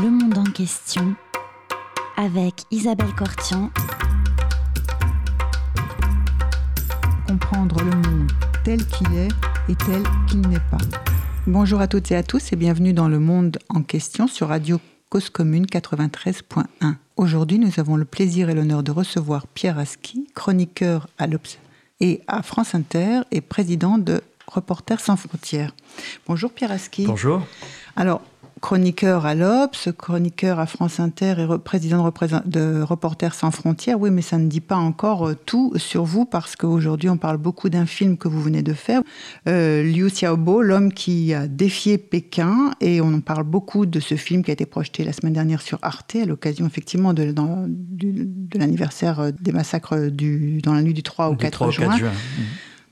Le monde en question avec Isabelle Cortian. Comprendre le monde tel qu'il est et tel qu'il n'est pas. Bonjour à toutes et à tous et bienvenue dans Le monde en question sur Radio Cause Commune 93.1. Aujourd'hui, nous avons le plaisir et l'honneur de recevoir Pierre Aski, chroniqueur à l'Obs et à France Inter et président de Reporters sans frontières. Bonjour Pierre Aski. Bonjour. Alors, chroniqueur à l'Obs, chroniqueur à France Inter et président de, Reporters sans frontières. Oui, mais ça ne dit pas encore euh, tout sur vous parce qu'aujourd'hui on parle beaucoup d'un film que vous venez de faire, euh, Liu Xiaobo, l'homme qui a défié Pékin, et on en parle beaucoup de ce film qui a été projeté la semaine dernière sur Arte à l'occasion effectivement de, de l'anniversaire euh, des massacres du, dans la nuit du 3 au 4, juin. juin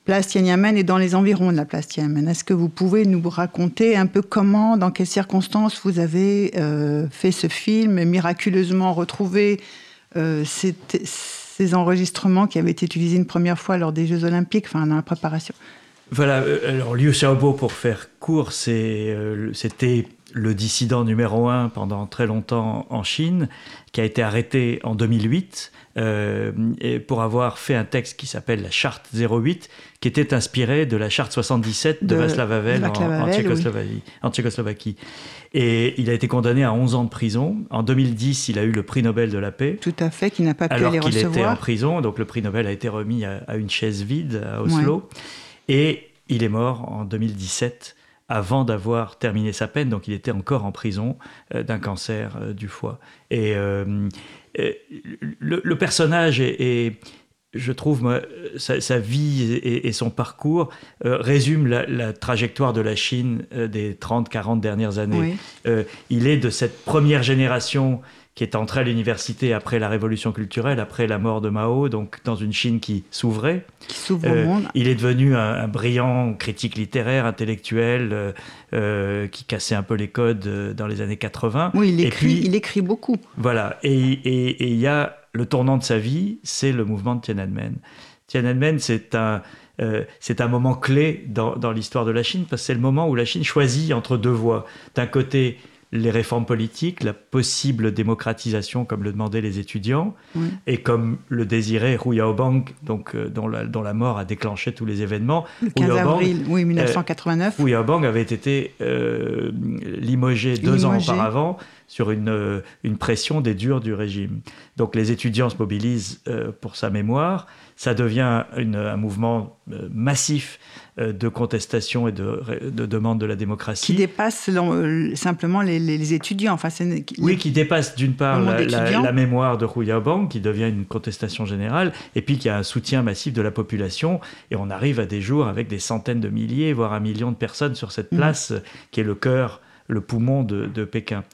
place Tiananmen et dans les environs de la place Tiananmen. Est-ce que vous pouvez nous raconter un peu comment, dans quelles circonstances vous avez euh, fait ce film, miraculeusement retrouvé euh, ces, enregistrements qui avaient été utilisés une première fois lors des Jeux Olympiques, enfin dans la préparation? Voilà, euh, alors Liu Xiaobo, pour faire court, c'était le dissident numéro un pendant très longtemps en Chine, qui a été arrêté en 2008 euh, pour avoir fait un texte qui s'appelle la Charte 08, qui était inspiré de la Charte 77 de, Václav Havel, en, Tchécoslovaquie. Et il a été condamné à 11 ans de prison. En 2010, il a eu le prix Nobel de la paix. Tout à fait, qui n'a pas pu alors qu'il était en prison. Donc le prix Nobel a été remis à, une chaise vide à Oslo. Et il est mort en 2017 avant d'avoir terminé sa peine, donc il était encore en prison euh, d'un cancer euh, du foie. Et euh, le, personnage est, je trouve, sa, vie et, son parcours résument la, trajectoire de la Chine des 30-40 dernières années. il est de cette première génération qui est entré à l'université après la révolution culturelle, après la mort de Mao, donc dans une Chine qui s'ouvrait. Qui s'ouvre au euh, monde. Il est devenu un, brillant critique littéraire, intellectuel, euh, euh, qui cassait un peu les codes dans les années 80. Oui, il écrit, il écrit beaucoup. Voilà, et il y a le tournant de sa vie, c'est le mouvement de Tiananmen. Tiananmen, c'est un, c'est un moment clé dans, dans l'histoire de la Chine, parce que c'est le moment où la Chine choisit entre deux voies. D'un côté, les réformes politiques, la possible démocratisation comme le demandaient les étudiants, et comme le désirait Hu Yaobang, donc, euh, dont, la, dont, la, mort a déclenché tous les événements. Le 15 avril, oui, 1989. Euh, avait été euh, limogé deux ans auparavant sur une, une pression des durs du régime. Donc les étudiants se mobilisent pour sa mémoire, ça devient un mouvement massif euh, de contestation et de, de, demande de la démocratie. Qui dépasse euh, simplement les, étudiants. Enfin, oui, qui dépasse d'une part la, mémoire de Hu Yaobang, qui devient une contestation générale, et puis qui a un soutien massif de la population. Et on arrive à des jours avec des centaines de milliers, voire un million de personnes sur cette mm. place, qui est le cœur, le poumon de, Pékin.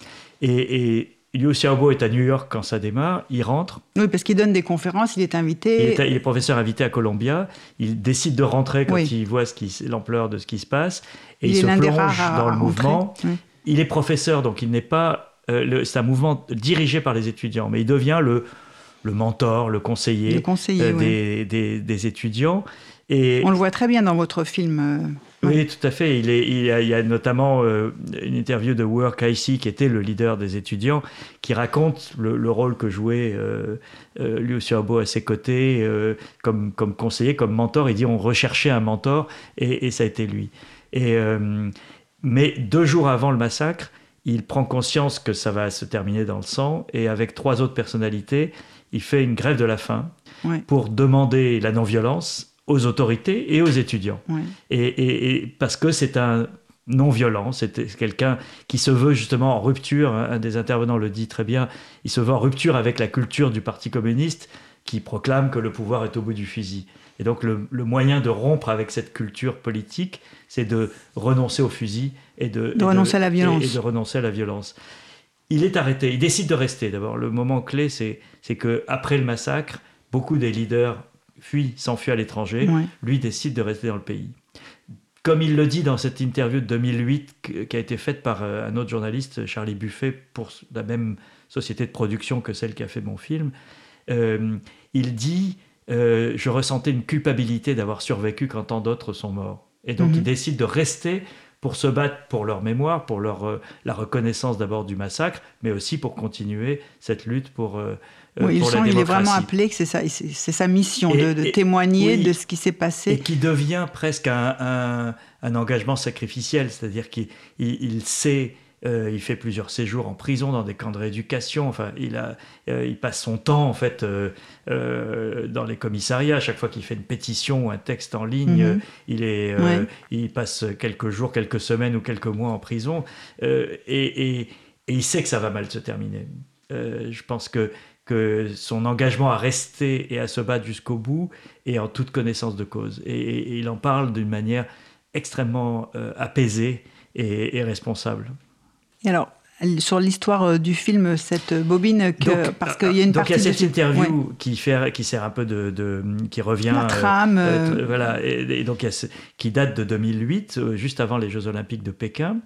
Et, et Liu Xiaobo est à New York quand ça démarre, il rentre. Oui, parce qu'il donne des conférences, il est invité. Il est, professeur invité à Columbia, il décide de rentrer quand il voit l'ampleur de ce qui se passe, et il, se plonge dans le mouvement. Il est professeur, donc il n'est pas... Euh, c'est un mouvement dirigé par les étudiants, mais il devient le, le mentor, le conseiller, euh, des, des, étudiants. Et... On le voit très bien dans votre film. Euh, oui, tout à fait. Il, est, il, y, a, notamment euh, une interview de Work IC, qui était le leader des étudiants, qui raconte le, rôle que jouait euh, euh, Xiaobo à ses côtés, euh, comme, comme conseiller, comme mentor. Il dit on recherchait un mentor, et, ça a été lui. Et, mais deux jours avant le massacre, il prend conscience que ça va se terminer dans le sang, et avec trois autres personnalités, il fait une grève de la faim pour demander la non-violence aux autorités et aux étudiants. Et, parce que c'est un non-violent, c'est quelqu'un qui se veut justement en rupture, un des intervenants le dit très bien, il se veut en rupture avec la culture du Parti communiste qui proclame que le pouvoir est au bout du fusil. Et donc le, moyen de rompre avec cette culture politique, c'est de renoncer au fusil et de, renoncer à la violence. Et, de renoncer à la violence. Il est arrêté, il décide de rester. D'abord, le moment clé, c'est que après le massacre, beaucoup des leaders fuit, s'enfuit à l'étranger, lui décide de rester dans le pays. Comme il le dit dans cette interview de 2008 qui a été faite par euh, un autre journaliste, Charlie Buffet, pour la même société de production que celle qui a fait mon film, euh, il dit euh, Je ressentais une culpabilité d'avoir survécu quand tant d'autres sont morts. Et donc mhm. il décide de rester pour se battre pour leur mémoire, pour leur, la reconnaissance d'abord du massacre, mais aussi pour continuer cette lutte pour, oui, pour la il est vraiment appelé c'est sa, c'est sa mission de, témoigner de ce qui s'est passé. Et qui devient presque un, un, engagement sacrificiel, c'est-à-dire qu'il il sait euh, il fait plusieurs séjours en prison dans des camps de rééducation. Enfin, il, a, euh, il passe son temps en fait euh, dans les commissariats. À chaque fois qu'il fait une pétition ou un texte en ligne, mhm. il, est, il passe quelques jours, quelques semaines ou quelques mois en prison. Et, il sait que ça va mal se terminer. je pense que, que son engagement à rester et à se battre jusqu'au bout est en toute connaissance de cause. Et, il en parle d'une manière extrêmement apaisée et responsable alors, sur l'histoire euh, du film, cette bobine, que, parce qu'il y a une donc il y a cette interview qui, fait, qui sert un peu de, qui revient. La trame. Euh, euh, voilà, et, donc qui date de 2008, juste avant les Jeux Olympiques de Pékin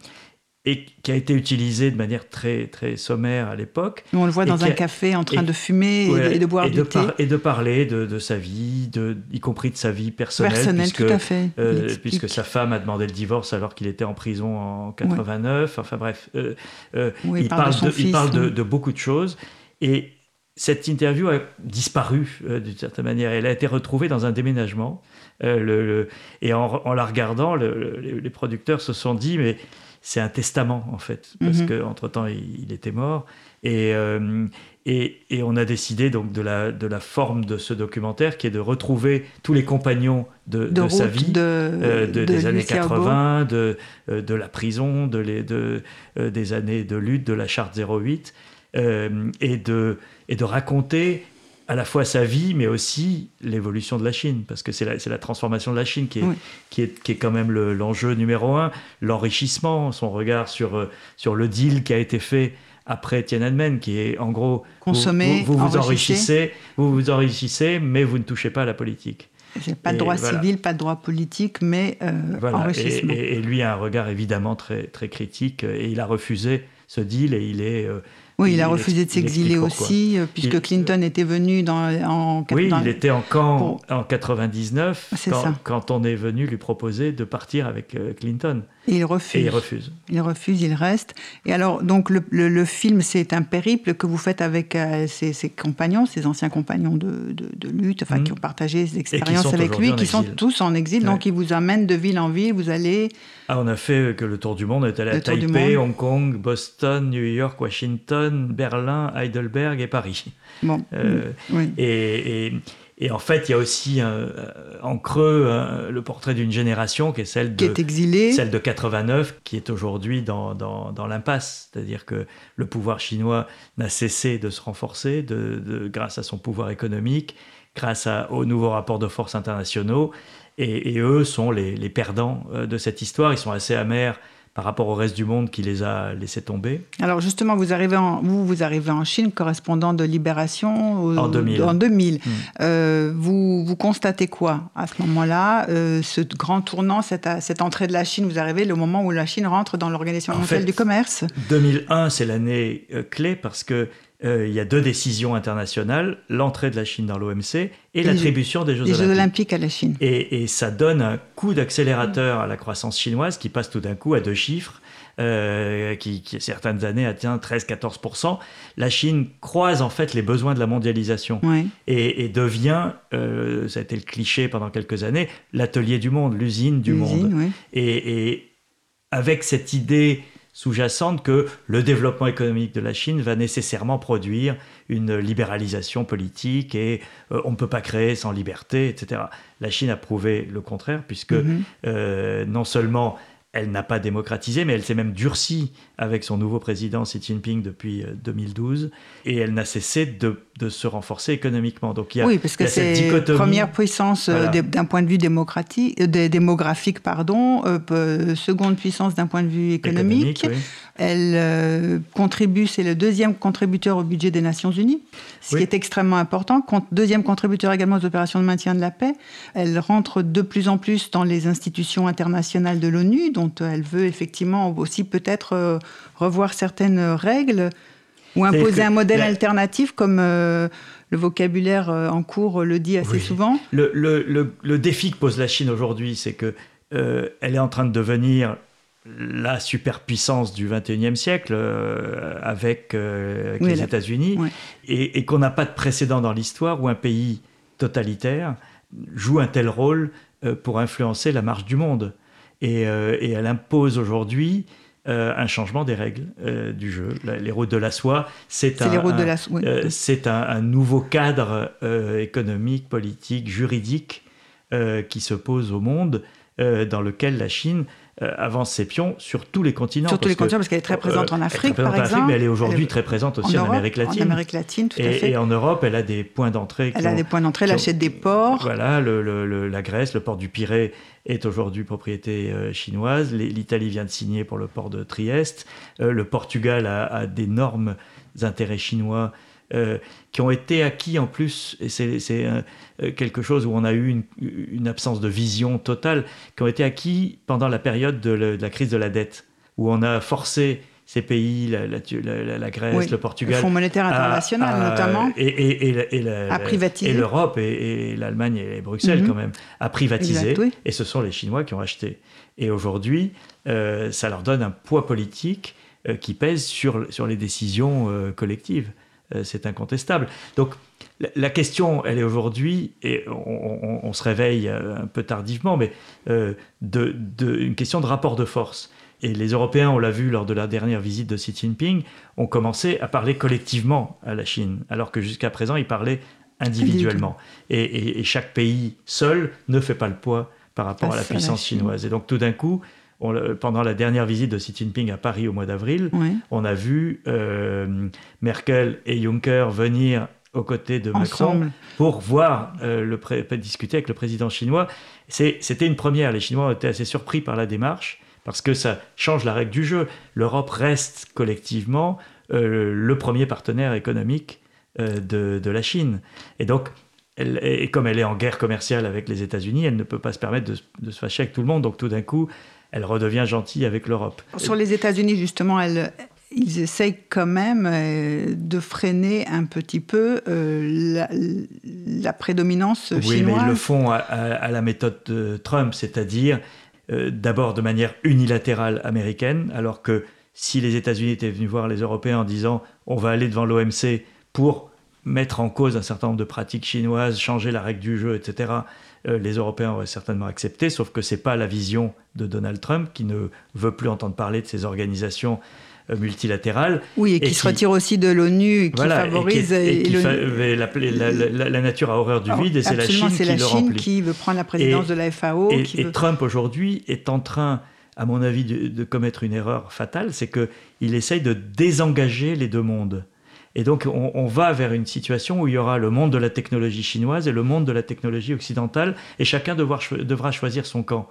et qui a été utilisé de manière très, très sommaire à l'époque. On le voit dans un café en train de fumer et, de boire du thé. et de parler de, de, sa vie, de, y compris de sa vie personnelle. Personnelle, tout à fait. Euh, puisque sa femme a demandé le divorce alors qu'il était en prison en 89. Enfin bref, euh, euh, il, parle, de, il parle de, beaucoup de choses. Et cette interview a disparu d'une certaine manière. Elle a été retrouvée dans un déménagement. Le, et en, en, la regardant, les producteurs se sont dit, mais c'est un testament en fait, parce mhm. qu'entre temps il, était mort. Euh, et, et, on a décidé donc de la, de la forme de ce documentaire qui est de retrouver tous les compagnons de, sa vie, euh, de, des années 80, de, euh, de la prison, de, les, de des années de lutte, de la charte 08, et, de, et de raconter à la fois sa vie, mais aussi l'évolution de la Chine, parce que c'est la, la, transformation de la Chine qui est, qui est, qui est quand même l'enjeu numéro un, l'enrichissement, son regard sur, euh, sur le deal qui a été fait après Tiananmen, qui est en gros consommer, vous vous, enrichissez, vous vous enrichissez, mais vous ne touchez pas à la politique. Pas de droit civil, pas de droit politique, mais euh, enrichissement. Et, et, lui a un regard évidemment très, très critique, et il a refusé ce deal, et il est euh, oui, il, a refusé de s'exiler aussi, euh, puisque Clinton était venu dans, en... Oui, il était en camp en 99, quand, quand, on est venu lui proposer de partir avec euh, Clinton. Et il refuse. Et il refuse. Il refuse, il reste. Et alors, donc, le, le, film, c'est un périple que vous faites avec euh, ses, compagnons, ses anciens compagnons de, de, lutte, enfin, qui mmh. ont partagé ces expériences avec lui, qui sont tous en exil. Donc, il vous amène de ville en ville, vous allez... Ah, on a fait que le tour du monde, on est allé à Taipei, Hong Kong, Boston, New York, Washington, Berlin, Heidelberg et Paris. Bon. Euh, oui. et, et et en fait, il y a aussi euh, en creux le portrait d'une génération qui est celle de, celle de 89, qui est aujourd'hui dans, dans, dans l'impasse. C'est-à-dire que le pouvoir chinois n'a cessé de se renforcer de, de, grâce à son pouvoir économique, grâce à, aux nouveaux rapports de force internationaux. Et, et eux sont les, les, perdants euh, de cette histoire. Ils sont assez amers par rapport au reste du monde qui les a laissés tomber. Alors justement, vous arrivez en, vous, vous arrivez en Chine, correspondant de Libération en 2000. En 2000. Hmm. Euh, vous, vous constatez quoi à ce moment-là? Euh, Ce grand tournant, cette, cette, entrée de la Chine, vous arrivez le moment où la Chine rentre dans l'Organisation mondiale du commerce? 2001, c'est l'année euh, clé parce que euh, il y a deux décisions internationales, l'entrée de la Chine dans l'OMC et, l'attribution des Jeux, Jeux Olympiques. à la Chine. Et, ça donne un coup d'accélérateur à la croissance chinoise qui passe tout d'un coup à deux chiffres. Euh, qui, qui, certaines années atteint 13-14%. La Chine croise en fait les besoins de la mondialisation et, devient, euh, ça a été le cliché pendant quelques années, l'atelier du monde, l'usine du monde. Et, avec cette idée sous-jacente que le développement économique de la Chine va nécessairement produire une libéralisation politique et euh, on ne peut pas créer sans liberté, etc. La Chine a prouvé le contraire, puisque mm-hmm. euh, non seulement elle n'a pas démocratisé, mais elle s'est même durcie avec son nouveau président Xi Jinping depuis 2012, euh, et elle n'a cessé de, de, se renforcer économiquement. Donc il y a, oui, parce que c'est première puissance euh, d'un point de vue démocratique, euh, démographique, pardon, seconde puissance d'un point de vue économique. Elle contribue, c'est le deuxième contributeur au budget des Nations Unies, ce qui est extrêmement important. Deuxième contributeur également aux opérations de maintien de la paix. Elle rentre de plus en plus dans les institutions internationales de l'ONU, dont elle veut effectivement aussi peut-être revoir certaines règles ou imposer un modèle alternatif comme euh, le vocabulaire euh, en cours le dit assez souvent le, le, le, défi que pose la Chine aujourd'hui, c'est que euh, elle est en train de devenir la superpuissance du 21e siècle avec, les États-Unis et, qu'on n'a pas de précédent dans l'histoire où un pays totalitaire joue un tel rôle pour influencer la marche du monde. Et, et elle impose aujourd'hui euh, un changement des règles euh, du jeu. Les routes de la soie, c'est un, euh, nouveau cadre économique, politique, juridique qui se pose au monde, dans lequel la Chine euh, avance ses pions sur tous les continents. Sur tous les continents, parce qu'elle est très présente en Afrique, par exemple. mais elle est aujourd'hui très présente aussi en, Amérique latine. En Amérique latine, tout et, à fait. Et en Europe, elle a des points d'entrée. Elle a des points d'entrée, elle achète des ports. Voilà, le, la Grèce, le port du Pirée est aujourd'hui propriété euh, chinoise. L'Italie vient de signer pour le port de Trieste. Euh, le Portugal a, a d'énormes intérêts chinois euh, qui ont été acquis en plus, et c'est euh, quelque chose où on a eu une, absence de vision totale, qui ont été acquis pendant la période de, la crise de la dette, où on a forcé ces pays, la, la, Grèce, le Portugal. Le Fonds monétaire international, notamment. Et, l'Europe, et, l'Allemagne et Bruxelles, mhm. quand même, à privatiser. Et ce sont les Chinois qui ont acheté. Et aujourd'hui, euh, ça leur donne un poids politique qui pèse sur, sur les décisions collectives. Euh, c'est incontestable. Donc la question, elle est aujourd'hui, et on, se réveille euh, un peu tardivement, mais euh, de, une question de rapport de force. Et les Européens, on l'a vu lors de la dernière visite de Xi Jinping, ont commencé à parler collectivement à la Chine, alors que jusqu'à présent, ils parlaient individuellement. Et, chaque pays seul ne fait pas le poids par rapport à la puissance chinoise. Et donc tout d'un coup, pendant la dernière visite de Xi Jinping à Paris au mois d'avril, on a vu euh, Merkel et Juncker venir aux côtés de Macron pour voir euh, le discuter avec le président chinois. C'était une première. Les Chinois ont été assez surpris par la démarche parce que ça change la règle du jeu. L'Europe reste collectivement euh, le premier partenaire économique de, de, la Chine. Et donc, elle, et comme elle est en guerre commerciale avec les États-Unis, elle ne peut pas se permettre de, de, se fâcher avec tout le monde. Donc tout d'un coup, elle redevient gentille avec l'Europe. Sur les États-Unis, justement, ils essayent quand même euh, de freiner un petit peu euh, la, prédominance chinoise. Oui, mais ils le font à, la méthode de Trump, c'est-à-dire euh, d'abord de manière unilatérale américaine, alors que si les États-Unis étaient venus voir les Européens en disant on va aller devant l'OMC pour mettre en cause un certain nombre de pratiques chinoises, changer la règle du jeu, etc., les Européens auraient certainement accepté, sauf que ce n'est pas la vision de Donald Trump, qui ne veut plus entendre parler de ces organisations euh, multilatérales. Oui, et qui se retire aussi de l'ONU, qui favorise... Et la, nature a horreur du vide, et c'est la Chine, qui, la le Chine qui veut prendre la présidence de la FAO. Et, Trump, aujourd'hui, est en train à mon avis, de, de commettre une erreur fatale, c'est qu'il essaye de désengager les deux mondes. Et donc, on, va vers une situation où il y aura le monde de la technologie chinoise et le monde de la technologie occidentale, et chacun devra choisir son camp.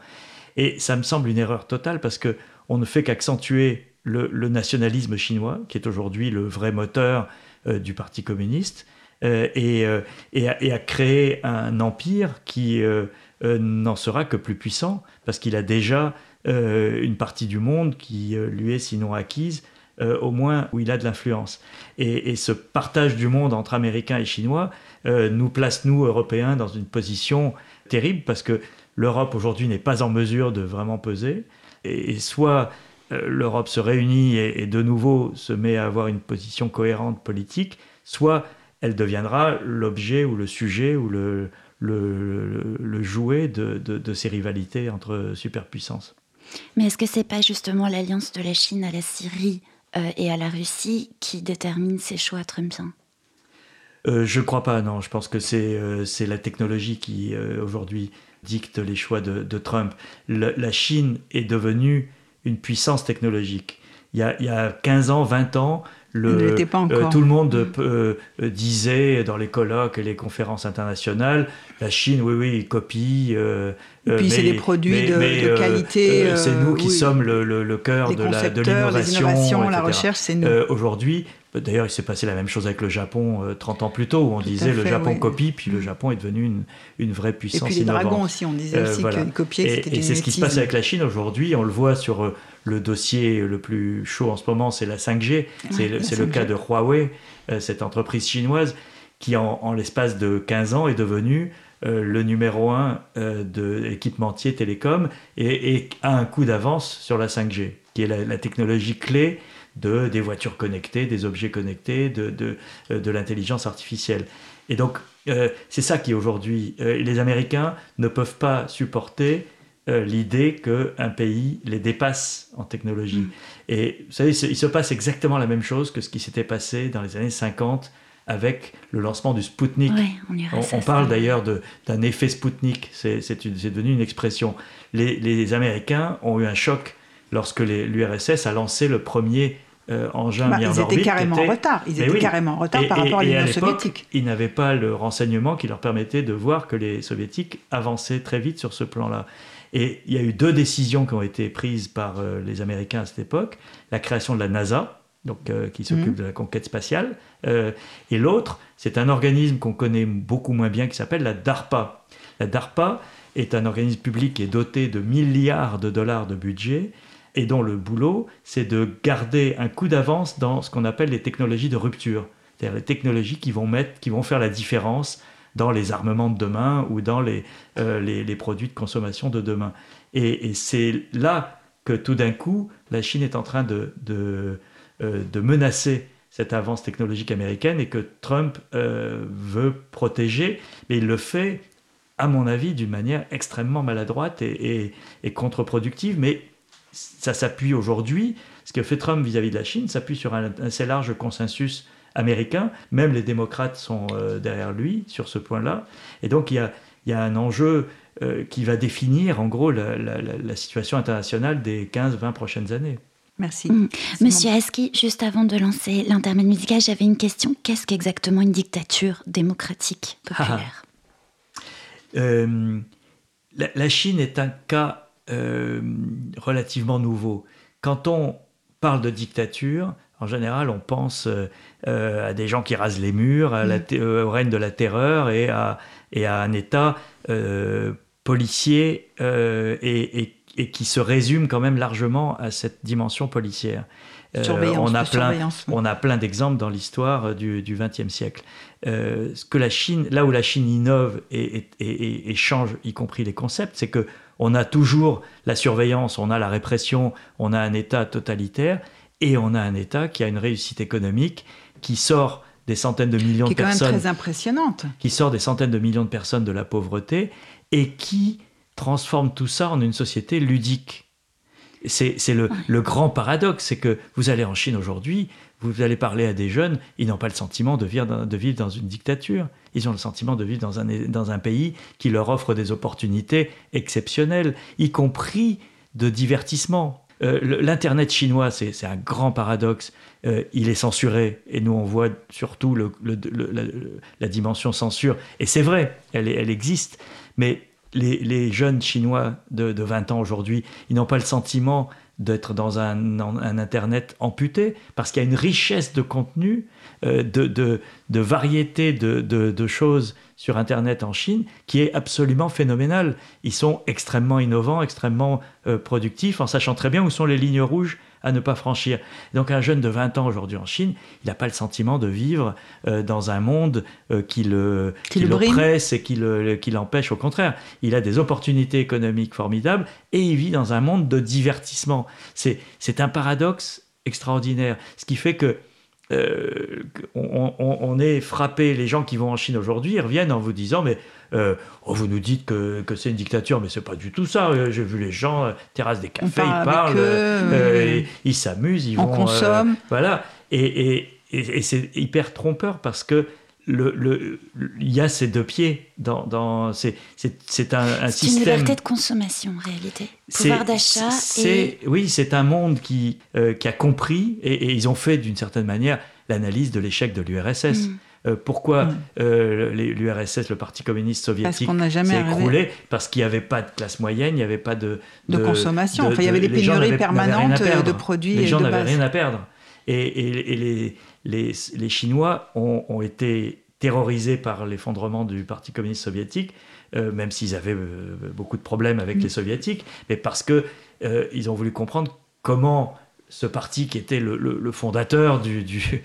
Et ça me semble une erreur totale parce que on ne fait qu'accentuer le, nationalisme chinois, qui est aujourd'hui le vrai moteur euh, du Parti communiste, euh, euh, et, à, créer un empire qui n'en sera que plus puissant, parce qu'il a déjà une partie du monde qui lui est sinon acquise euh, au moins où il a de l'influence. Et, ce partage du monde entre Américains et Chinois euh, nous place, nous, Européens, dans une position terrible parce que l'Europe aujourd'hui n'est pas en mesure de vraiment peser. Et, soit euh, l'Europe se réunit et, de nouveau se met à avoir une position cohérente politique, soit elle deviendra l'objet ou le sujet ou le, le, jouet de, de, ces rivalités entre superpuissances. Mais est-ce que c'est pas justement l'alliance de la Chine à la Syrie et à la Russie qui détermine ses choix trumpiens euh, Je ne crois pas, non. Je pense que c'est euh, la technologie qui, aujourd'hui, dicte les choix de, Trump. la Chine est devenue une puissance technologique. Il y, a, il y a 15 ans, 20 ans, le, tout le monde disait dans les colloques et les conférences internationales, la Chine, oui, oui, copie. et puis c'est des produits de, qualité. c'est nous qui sommes le, le, cœur de l'innovation. La recherche, c'est nous. Aujourd'hui, D'ailleurs, il s'est passé la même chose avec le Japon 30 ans plus tôt, où on disait le Japon copie, puis le Japon est devenu une, une vraie puissance. Et puis les dragons aussi, on disait aussi qu'ils copiaient. Et, et c'est ce qui se passe avec la Chine aujourd'hui. On le voit sur le dossier le plus chaud en ce moment, c'est la 5G. C'est le, cas de Huawei, euh, cette entreprise chinoise qui, en, l'espace de 15 ans, est devenue le numéro un de l'équipementier télécom et, a un coup d'avance sur la 5G, qui est la, technologie clé de, des voitures connectées, des objets connectés, de, de, de l'intelligence artificielle. Et donc, c'est ça qui aujourd'hui, les Américains ne peuvent pas supporter euh, l'idée qu'un pays les dépasse en technologie. Mm. Et vous savez, il se passe exactement la même chose que ce qui s'était passé dans les années 50 avec le lancement du Spoutnik. on, parle d'ailleurs d'un effet Spoutnik, c'est devenu une expression. Les, Américains ont eu un choc lorsque l'URSS a lancé le premier euh, engin bah, mis en ils Étaient carrément en retard. Ils étaient carrément en retard par rapport à l'Union soviétique. Ils n'avaient pas le renseignement qui leur permettait de voir que les soviétiques avançaient très vite sur ce plan-là. Et il y a eu deux décisions qui ont été prises par euh, les Américains à cette époque. La création de la NASA, donc, euh, qui s'occupe mmh. de la conquête spatiale, euh, et l'autre, c'est un organisme qu'on connaît beaucoup moins bien qui s'appelle la DARPA. La DARPA est un organisme public qui est doté de milliards de dollars de budget et dont le boulot, c'est de garder un coup d'avance dans ce qu'on appelle les technologies de rupture, c'est-à-dire les technologies qui vont, mettre, qui vont faire la différence dans les armements de demain ou dans les, euh, les, produits de consommation de demain. Et, c'est là que tout d'un coup, la Chine est en train de, de, euh, menacer cette avance technologique américaine et que Trump euh, veut protéger, mais il le fait, à mon avis, d'une manière extrêmement maladroite et, et, contre-productive, mais ça s'appuie aujourd'hui, ce que fait Trump vis-à-vis de la Chine s'appuie sur un assez large consensus américain. Même les démocrates sont euh, derrière lui sur ce point-là. Et donc il y a, y a un enjeu euh, qui va définir en gros la, la, situation internationale des 15-20 prochaines années. Merci. Mm. Monsieur Aski, juste avant de lancer l'intermède musical, j'avais une question. Qu'est-ce qu'exactement une dictature démocratique populaire? Euh, la, Chine est un cas relativement nouveau. Quand on parle de dictature, en général, on pense euh, euh, à des gens qui rasent les murs, à la mm. au règne de la terreur et à, et à un État euh, policier et, et, qui se résume quand même largement à cette dimension policière. on, a plein, on a plein d'exemples dans l'histoire du XXe siècle. ce que la Chine, là où la Chine innove et, et change, y compris les concepts, c'est que on a toujours la surveillance, on a la répression, on a un État totalitaire, et on a un État qui a une réussite économique qui sort des centaines de millions de personnes. Qui est quand même très impressionnante. Qui sort des centaines de millions de personnes de la pauvreté et qui transforme tout ça en une société ludique. C'est le, le, grand paradoxe, c'est que vous allez en Chine aujourd'hui, vous allez parler à des jeunes, ils n'ont pas le sentiment de vivre, dans, de vivre dans une dictature, ils ont le sentiment de vivre dans un, dans un pays qui leur offre des opportunités exceptionnelles, y compris de divertissement. Euh, L'Internet chinois, c'est un grand paradoxe. Euh, il est censuré et nous on voit surtout la, dimension censure. Et c'est vrai, elle, elle, existe. Mais les, jeunes Chinois de, 20 ans aujourd'hui, ils n'ont pas le sentiment d'être dans un, Internet amputé parce qu'il y a une richesse de contenu, euh, de, de, variété de, choses sur Internet en Chine qui est absolument phénoménal. Ils sont extrêmement innovants, extrêmement euh, productifs, en sachant très bien où sont les lignes rouges à ne pas franchir. Donc un jeune de 20 ans aujourd'hui en Chine, il n'a pas le sentiment de vivre euh, dans un monde euh, qui le, qui, l'oppresse et qui, le, qui l'empêche. Au contraire, il a des opportunités économiques formidables et il vit dans un monde de divertissement. C'est, c'est un paradoxe extraordinaire. Ce qui fait que euh, on, est frappé, les gens qui vont en Chine aujourd'hui, reviennent en vous disant, mais euh, oh, vous nous dites que, c'est une dictature, mais c'est pas du tout ça. Euh, j'ai vu les gens, terrasse des cafés, ils parlent, ils s'amusent, ils on consomme. voilà. Et, c'est hyper trompeur parce que le, il y a ces deux pieds dans, dans c'est, un, un système. C'est une liberté de consommation en réalité. Pouvoir d'achat. Et... Oui, c'est un monde qui, euh, qui a compris et, ils ont fait d'une certaine manière l'analyse de l'échec de l'URSS. Mm. Euh, pourquoi mm. euh, l'URSS, le Parti communiste soviétique, s'est écroulé Parce qu'il n'y avait pas de classe moyenne, il n'y avait pas de, de, consommation. enfin, il y avait des pénuries permanentes de produits. Les gens n'avaient rien à perdre. Et, les, les, les, Chinois ont, ont, été terrorisés par l'effondrement du Parti communiste soviétique, euh, même s'ils avaient euh, beaucoup de problèmes avec mm. les soviétiques, mais parce que euh, ils ont voulu comprendre comment ce parti qui était le, fondateur du,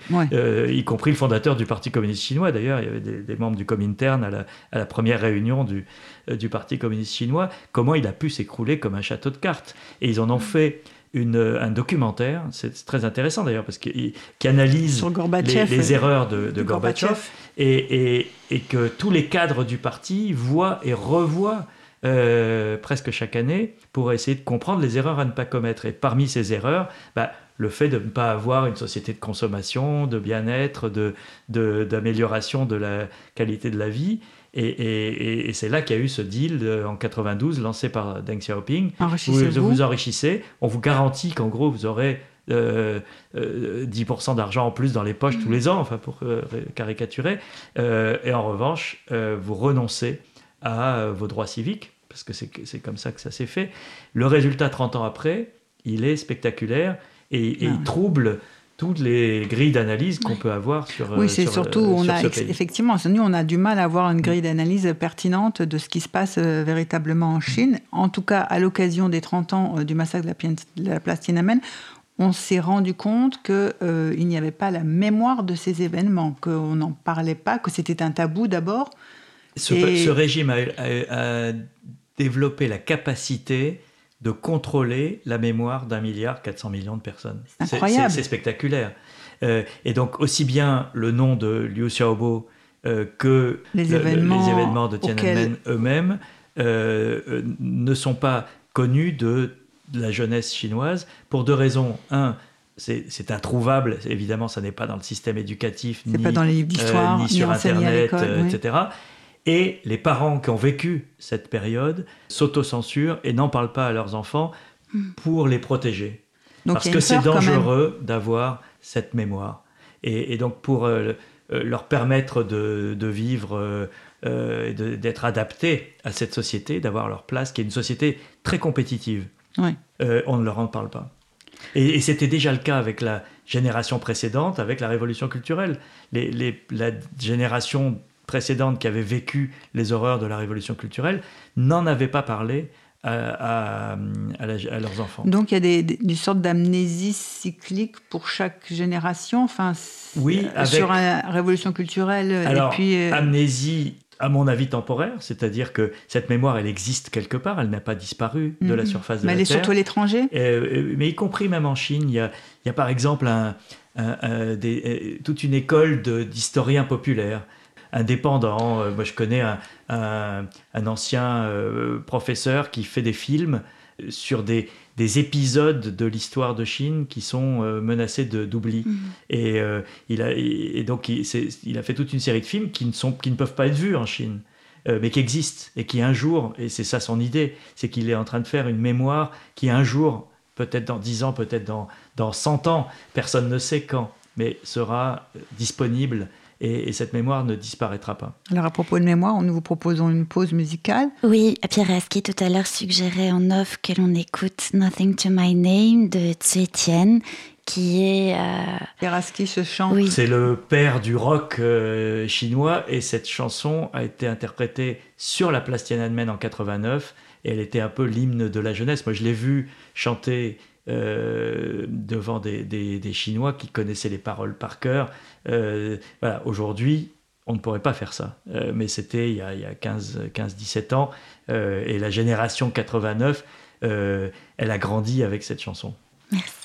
euh, y compris le fondateur du Parti communiste chinois. D'ailleurs, il y avait des, membres du Comintern à la, à la première réunion du, euh, du Parti communiste chinois. Comment il a pu s'écrouler comme un château de cartes Et ils en ont fait une, un documentaire, c'est très intéressant d'ailleurs, parce qu'il analyse les, erreurs de, de, Gorbatchev, et, et, et, que tous les cadres du parti voient et revoient euh, presque chaque année pour essayer de comprendre les erreurs à ne pas commettre. Et parmi ces erreurs, bah, le fait de ne pas avoir une société de consommation, de bien-être, d'amélioration de, de, la qualité de la vie. Et, c'est là qu'il y a eu ce deal en 92 lancé par Deng Xiaoping. Vous, vous vous enrichissez, on vous garantit qu'en gros vous aurez 10% euh, euh, d'argent en plus dans les poches tous les ans, enfin pour caricaturer. et en revanche, vous renoncez à vos droits civiques parce que c'est comme ça que ça s'est fait. Le résultat, 30 ans après, il est spectaculaire et, il ah trouble toutes les grilles d'analyse qu'on peut avoir sur Oui, c'est euh, surtout, on a, effectivement, nous, on a du mal à avoir une grille d'analyse pertinente de ce qui se passe euh, véritablement en Chine. En tout cas, à l'occasion des 30 ans euh, du massacre de la, place Tiananmen, on s'est rendu compte qu'il n'y avait pas la mémoire de ces événements, qu'on n'en parlait pas, que c'était un tabou d'abord. Ce, régime a, développer la capacité de contrôler la mémoire d'un milliard 400 millions de personnes. C'est spectaculaire. Euh, et donc aussi bien le nom de Liu Xiaobo euh, que les, événements, de Tiananmen eux-mêmes euh, ne sont pas connus de, la jeunesse chinoise pour deux raisons. Un, c'est introuvable, évidemment, ça n'est pas dans le système éducatif, ni, pas dans les livres ni, sur Internet, etc et les parents qui ont vécu cette période s'autocensurent et n'en parlent pas à leurs enfants hmm. pour les protéger. Parce que c'est dangereux d'avoir cette mémoire. Et, donc pour euh, euh, leur permettre de, vivre euh, et d'être adaptés à cette société, d'avoir leur place, qui est une société très compétitive. on ne leur en parle pas. Et, c'était déjà le cas avec la génération précédente, avec la révolution culturelle. Les, la génération précédentes qui avaient vécu les horreurs de la révolution culturelle n'en avaient pas parlé à, leurs enfants. Donc il y a des, des, sortes d'amnésie cyclique pour chaque génération, enfin, oui, avec... sur la révolution culturelle. Alors, et puis, euh, amnésie à mon avis temporaire, c'est-à-dire que cette mémoire, elle existe quelque part, elle n'a pas disparu de la mhm. surface de mais la Terre. Mais elle est surtout à l'étranger? Euh, Mais y compris même en Chine, il y a, il y a par exemple un, des, euh, toute une école d'historiens populaires indépendant. Euh, moi, je connais un, ancien euh, professeur qui fait des films sur des, épisodes de l'histoire de Chine qui sont euh, menacés d'oubli. Mhm. Et, il a, et donc, il, il, a fait toute une série de films qui ne, sont, qui ne peuvent pas être vus en Chine. mais qui existent et qui un jour, et c'est ça son idée, c'est qu'il est en train de faire une mémoire qui un jour, peut-être dans 10 ans, peut-être dans, dans 100 ans, personne ne sait quand, mais sera disponible et, cette mémoire ne disparaîtra pas. Alors à propos de mémoire, nous vous proposons une pause musicale. Oui, Pierre Aski tout à l'heure suggérait en off que l'on écoute Nothing to My Name de Tzu qui est... Euh... Pierre Aski se chante. Oui. C'est le père du rock euh, chinois et cette chanson a été interprétée sur la place Tiananmen en 89 et elle était un peu l'hymne de la jeunesse. Moi je l'ai vu chanter euh, devant des, des, Chinois qui connaissaient les paroles par cœur. Euh, voilà, aujourd'hui, on ne pourrait pas faire ça. Euh, mais c'était il y a, a 15-17 ans. et la génération 89, elle a grandi avec cette chanson. Merci.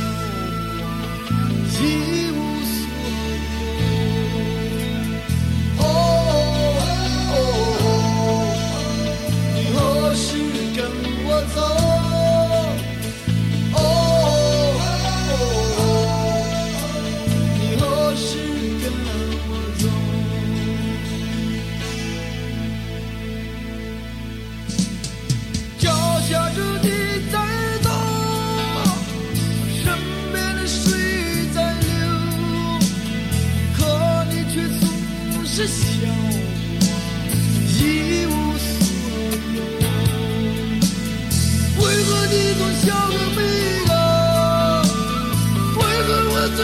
是笑一无所有。为何你总笑得迷人？为何我总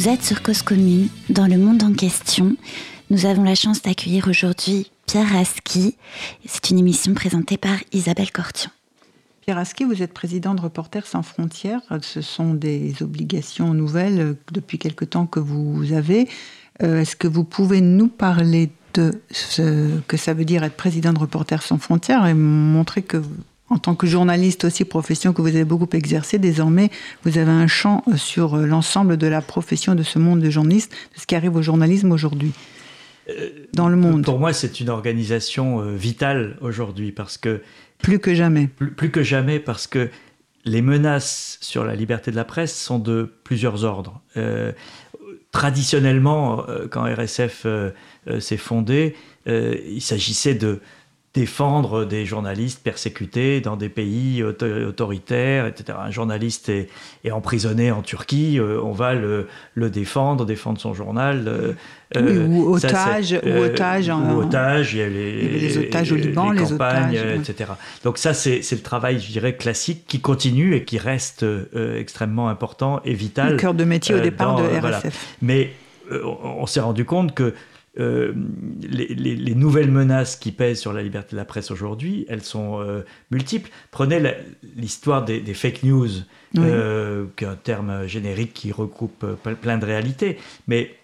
Vous êtes sur Cause Commune, dans le monde en question. Nous avons la chance d'accueillir aujourd'hui Pierre Aski. C'est une émission présentée par Isabelle Cortian. Pierre Aski, vous êtes président de Reporters sans frontières. Ce sont des obligations nouvelles depuis quelque temps que vous avez. Euh, Est-ce que vous pouvez nous parler de ce que ça veut dire être président de Reporters sans frontières et montrer que, en tant que journaliste aussi, profession que vous avez beaucoup exercée, désormais, vous avez un champ euh, sur euh, l'ensemble de la profession de ce monde de journaliste, de ce qui arrive au journalisme aujourd'hui dans le monde, Pour moi, c'est une organisation euh, vitale aujourd'hui parce que plus que jamais. plus, plus que jamais parce que les menaces sur la liberté de la presse sont de plusieurs ordres. Euh, traditionnellement, euh, quand RSF euh, euh, s'est fondé, euh, il s'agissait de défendre des journalistes persécutés dans des pays autoritaires, etc. Un journaliste est, emprisonné en Turquie, euh, on va le, défendre, défendre son journal. Euh, euh, ou otage, ou otage, ou otage, il y a les, otages au Liban, les, campagnes, etc. Donc ça, c'est le travail, je dirais, classique qui continue et qui reste extrêmement important et vital. Le cœur de métier au départ de RSF. Mais on s'est rendu compte que euh, les, nouvelles menaces qui pèsent sur la liberté de la presse aujourd'hui, elles sont euh, multiples. Prenez l'histoire des, fake news, euh, qui est un terme générique qui recoupe plein de réalités. Mais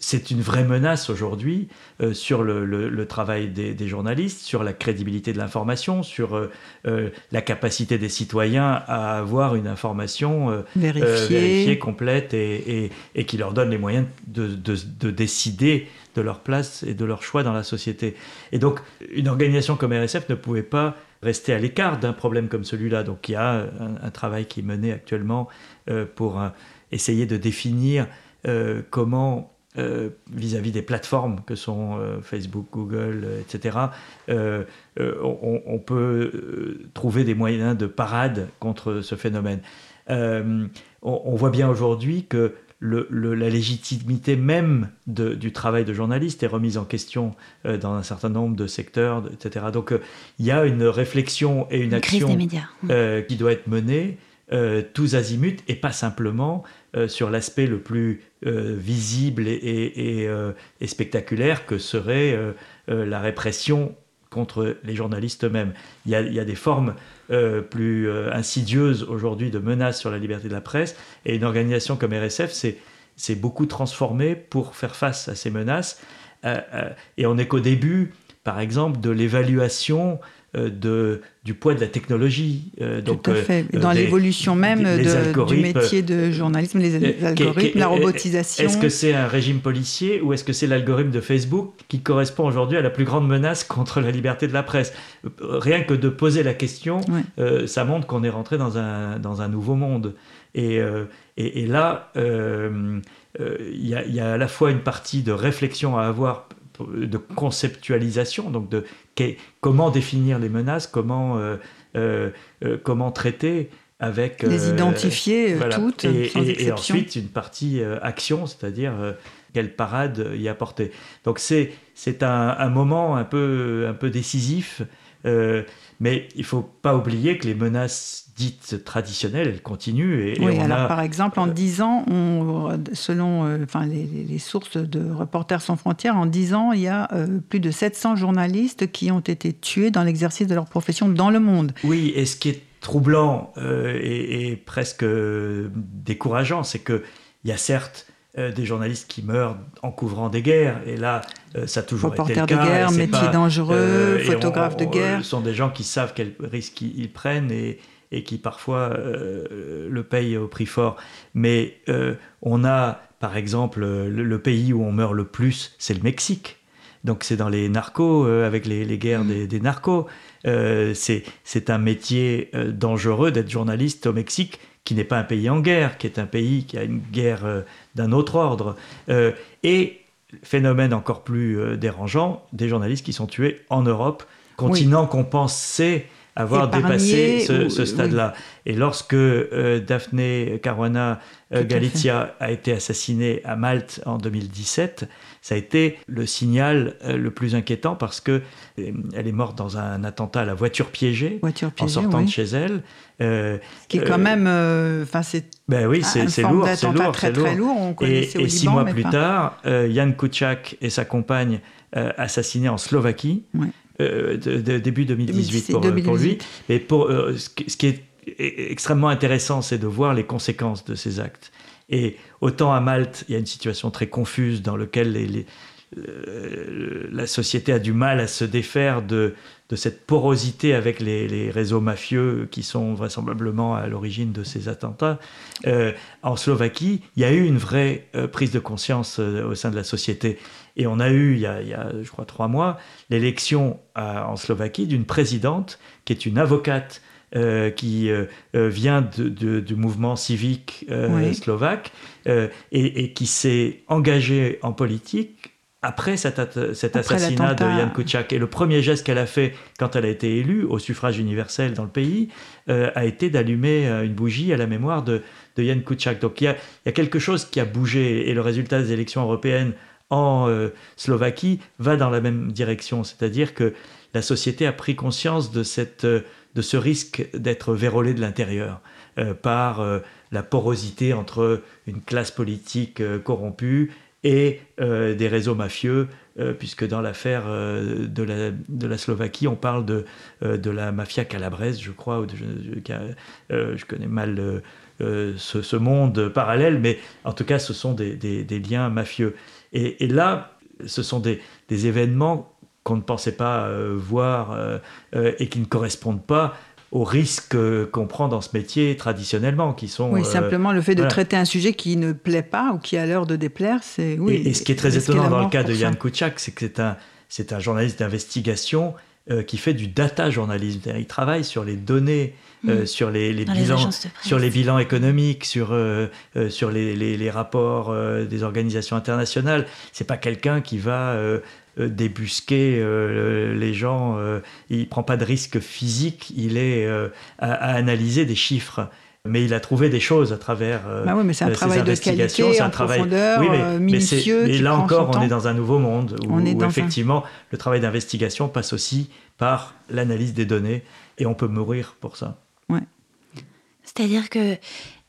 c'est une vraie menace aujourd'hui euh, sur le, travail des, journalistes, sur la crédibilité de l'information, sur euh, euh, la capacité des citoyens à avoir une information vérifiée. complète et, qui leur donne les moyens de, décider de leur place et de leur choix dans la société. Et donc, une organisation comme RSF ne pouvait pas rester à l'écart d'un problème comme celui-là. Donc, il y a un, travail qui est mené actuellement pour essayer de définir comment euh, vis-à-vis des plateformes que sont euh, Facebook, Google, euh, etc., on, peut trouver des moyens de parade contre ce phénomène. On, voit bien aujourd'hui que la légitimité même du travail de journaliste est remise en question dans un certain nombre de secteurs, etc. Donc il y a une réflexion et une, action qui doit être menée tous azimuts et pas simplement sur l'aspect le plus euh, visible euh, et, spectaculaire que serait euh, la répression contre les journalistes eux-mêmes. Il, y a des formes plus insidieuses aujourd'hui de menaces sur la liberté de la presse, et une organisation comme RSF s'est beaucoup transformée pour faire face à ces menaces. et on n'est qu'au début, par exemple, de l'évaluation euh, de, du poids de la technologie. Euh, donc, Tout à fait. Euh, dans l'évolution même du métier de journalisme, les, algorithmes, la robotisation. Est-ce que c'est un régime policier ou est-ce que c'est l'algorithme de Facebook qui correspond aujourd'hui à la plus grande menace contre la liberté de la presse? Rien que de poser la question, ça montre qu'on est rentré dans un, dans un nouveau monde. Et, et, là, il y, y, a à la fois une partie de réflexion à avoir de conceptualisation, donc de comment définir les menaces, comment, euh, euh, euh, comment traiter avec... Les identifier toutes, et, et, ensuite une partie action, c'est-à-dire quelle parade y apporter. Donc c'est un, un, moment un peu, un peu décisif mais il ne faut pas oublier que les menaces dites traditionnelles, elles continuent. Et, oui, alors par exemple, en 10 euh, ans, on, selon euh, enfin, les, sources de Reporters sans frontières, en 10 ans, il y a euh, plus de 700 journalistes qui ont été tués dans l'exercice de leur profession dans le monde. Oui, et ce qui est troublant et, et, presque décourageant, c'est qu'il y a certes des journalistes qui meurent en couvrant des guerres. Et là, ça a toujours été le cas. de guerre, métier dangereux, euh, photographe de guerre. Ce sont des gens qui savent quels risques ils, prennent et, et, qui parfois le payent au prix fort. Mais on a, par exemple, le, pays où on meurt le plus, c'est le Mexique. Donc c'est dans les narcos, avec les, les guerres des, des narcos. c'est un métier dangereux d'être journaliste au Mexique qui n'est pas un pays en guerre, qui est un pays qui a une guerre euh, d'un autre ordre. Euh, et, phénomène encore plus euh, dérangeant, des journalistes qui sont tués en Europe, continent qu'on pensait avoir dépassé ce, stade-là. Et lorsque Daphné Caruana Galizia a été assassinée à Malte en 2017, ça a été le signal euh, le plus inquiétant parce que euh, elle est morte dans un attentat à la voiture piégée, en sortant de chez elle. Euh, Ce qui est quand même, enfin c'est. Ben oui, c'est lourd, c'est lourd, très, très lourd. On et, et six mois plus tard, Jan Kuciak et sa compagne assassinés en Slovaquie. De, début 2018, pour, pour, lui. Mais pour, ce qui est extrêmement intéressant, c'est de voir les conséquences de ces actes. Et autant à Malte, il y a une situation très confuse dans laquelle euh, la société a du mal à se défaire de, cette porosité avec les, réseaux mafieux qui sont vraisemblablement à l'origine de ces attentats. Euh, en Slovaquie, il y a eu une vraie euh, prise de conscience au sein de la société. Et on a eu, il y a, il y a je crois, trois mois, l'élection en Slovaquie d'une présidente qui est une avocate euh, qui euh, euh, vient du mouvement civique slovaque et, qui s'est engagé en politique après cet, assassinat de Yann Kuciak. Et le premier geste qu'elle a fait quand elle a été élue au suffrage universel dans le pays euh, a été d'allumer euh, une bougie à la mémoire de, de Yann Kuciak. Donc il y, a, quelque chose qui a bougé et le résultat des élections européennes en euh, Slovaquie va dans la même direction. C'est-à-dire que la société a pris conscience de, cette, de ce risque d'être vérolé de l'intérieur par la porosité entre une classe politique corrompue et euh, des réseaux mafieux, euh, puisque dans l'affaire euh, de, la, de, la, Slovaquie, on parle de, de la mafia calabraise, je crois, ou je, connais mal ce, monde parallèle, mais en tout cas, ce sont des, des liens mafieux. Et, et, là, ce sont des, des événements qu'on ne pensait pas voir et qui ne correspondent pas aux risques qu'on prend dans ce métier traditionnellement, qui sont... Oui, euh, simplement le fait de traiter un sujet qui ne plaît pas ou qui a l'heure de déplaire, c'est... Oui, et, ce qui est très étonnant dans le cas de Yann Kuciak, c'est que c'est un, c'est un journaliste d'investigation euh, qui fait du data journalisme. Il travaille sur les données, euh, mm. sur les, les bilans, sur les bilans économiques, sur sur les, les, rapports des organisations internationales. C'est pas quelqu'un qui va euh, débusquer euh, les gens. Euh, il prend pas de risque physique. Il est à, analyser des chiffres mais il a trouvé des choses à travers bah oui, mais c'est un travail de qualité, c'est un travail oui, mais, minutieux. Mais, là encore, on est dans un nouveau monde où, effectivement le travail d'investigation passe aussi par l'analyse des données et on peut mourir pour ça. Ouais. C'est-à-dire que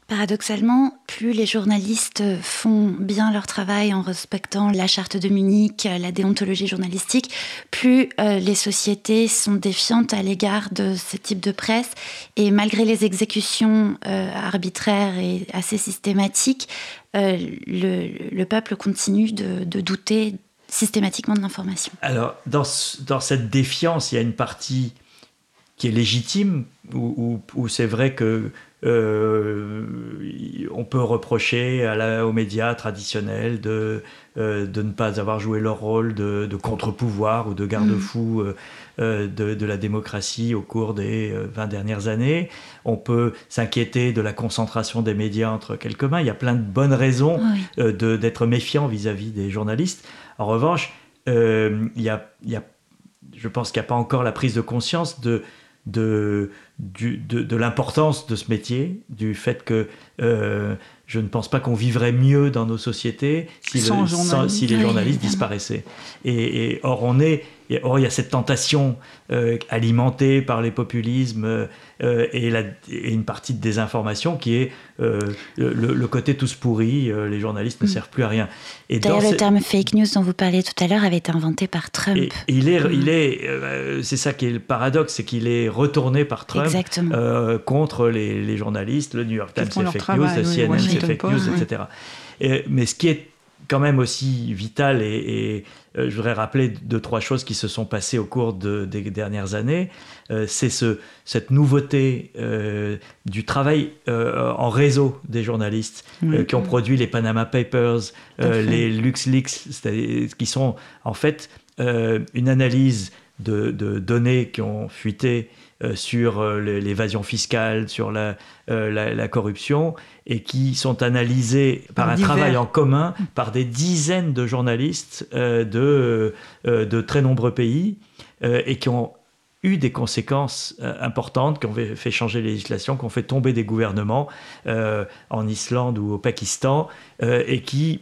Paradoxalement, plus les journalistes font bien leur travail en respectant la charte de Munich, la déontologie journalistique, plus euh, les sociétés sont défiantes à l'égard de ce type de presse. Et malgré les exécutions euh, arbitraires et assez systématiques, euh, le, peuple continue de, douter systématiquement de l'information. Alors, dans, dans cette défiance, il y a une partie qui est légitime, où c'est vrai que euh, on peut reprocher à la, aux médias traditionnels de, euh, de ne pas avoir joué leur rôle de, contre-pouvoir ou de garde-fou mm. euh, de, la démocratie au cours des 20 dernières années. On peut s'inquiéter de la concentration des médias entre quelques mains. Il y a plein de bonnes raisons d'être méfiant vis-à-vis des journalistes. En revanche, il y a, il y a, je pense qu'il n'y a pas encore la prise de conscience de de, de, l'importance de ce métier, du fait que euh, je ne pense pas qu'on vivrait mieux dans nos sociétés si, si les journalistes disparaissaient. Et, or, on est, or, il y a cette tentation euh, alimentée par les populismes euh, et, la, une partie de désinformation qui est euh, le, côté tous pourri, les journalistes ne mm. servent plus à rien. D'ailleurs, le terme fake news dont vous parliez tout à l'heure avait été inventé par Trump. Et, il est, il est, c'est ça qui est le paradoxe, c'est qu'il est retourné par Trump contre les, les, journalistes. Le New York Times c'est fake news, le CNN fake news, etc. mais ce qui est quand même aussi vital et, euh, je voudrais rappeler deux trois choses qui se sont passées au cours des dernières années. Euh, c'est ce, cette nouveauté euh, du travail en réseau des journalistes qui ont produit les Panama Papers, les LuxLeaks, qui sont en fait une analyse de, données qui ont fuité sur euh, l'évasion fiscale, sur la, euh, la, corruption, et qui sont analysées par, un travail en commun par des dizaines de journalistes de, de très nombreux pays, et qui ont eu des conséquences importantes, qui ont fait changer les législations, qui ont fait tomber des gouvernements en Islande ou au Pakistan, et qui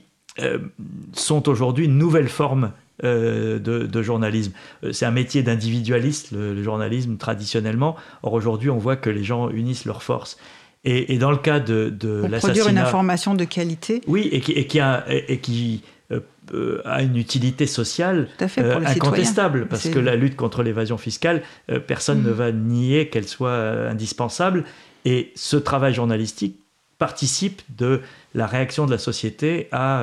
sont aujourd'hui une nouvelle forme euh, de, journalisme. Euh, c'est un métier d'individualiste, le, journalisme, traditionnellement. Or, aujourd'hui, on voit que les gens unissent leurs forces. Et, dans le cas de, de l'assassinat... produire une information de qualité. Oui, et qui, et qui a, et qui, euh, a une utilité sociale incontestable, parce que la lutte contre l'évasion fiscale, personne ne mm. va nier qu'elle soit indispensable. Et ce travail journalistique participe de la réaction de la société à,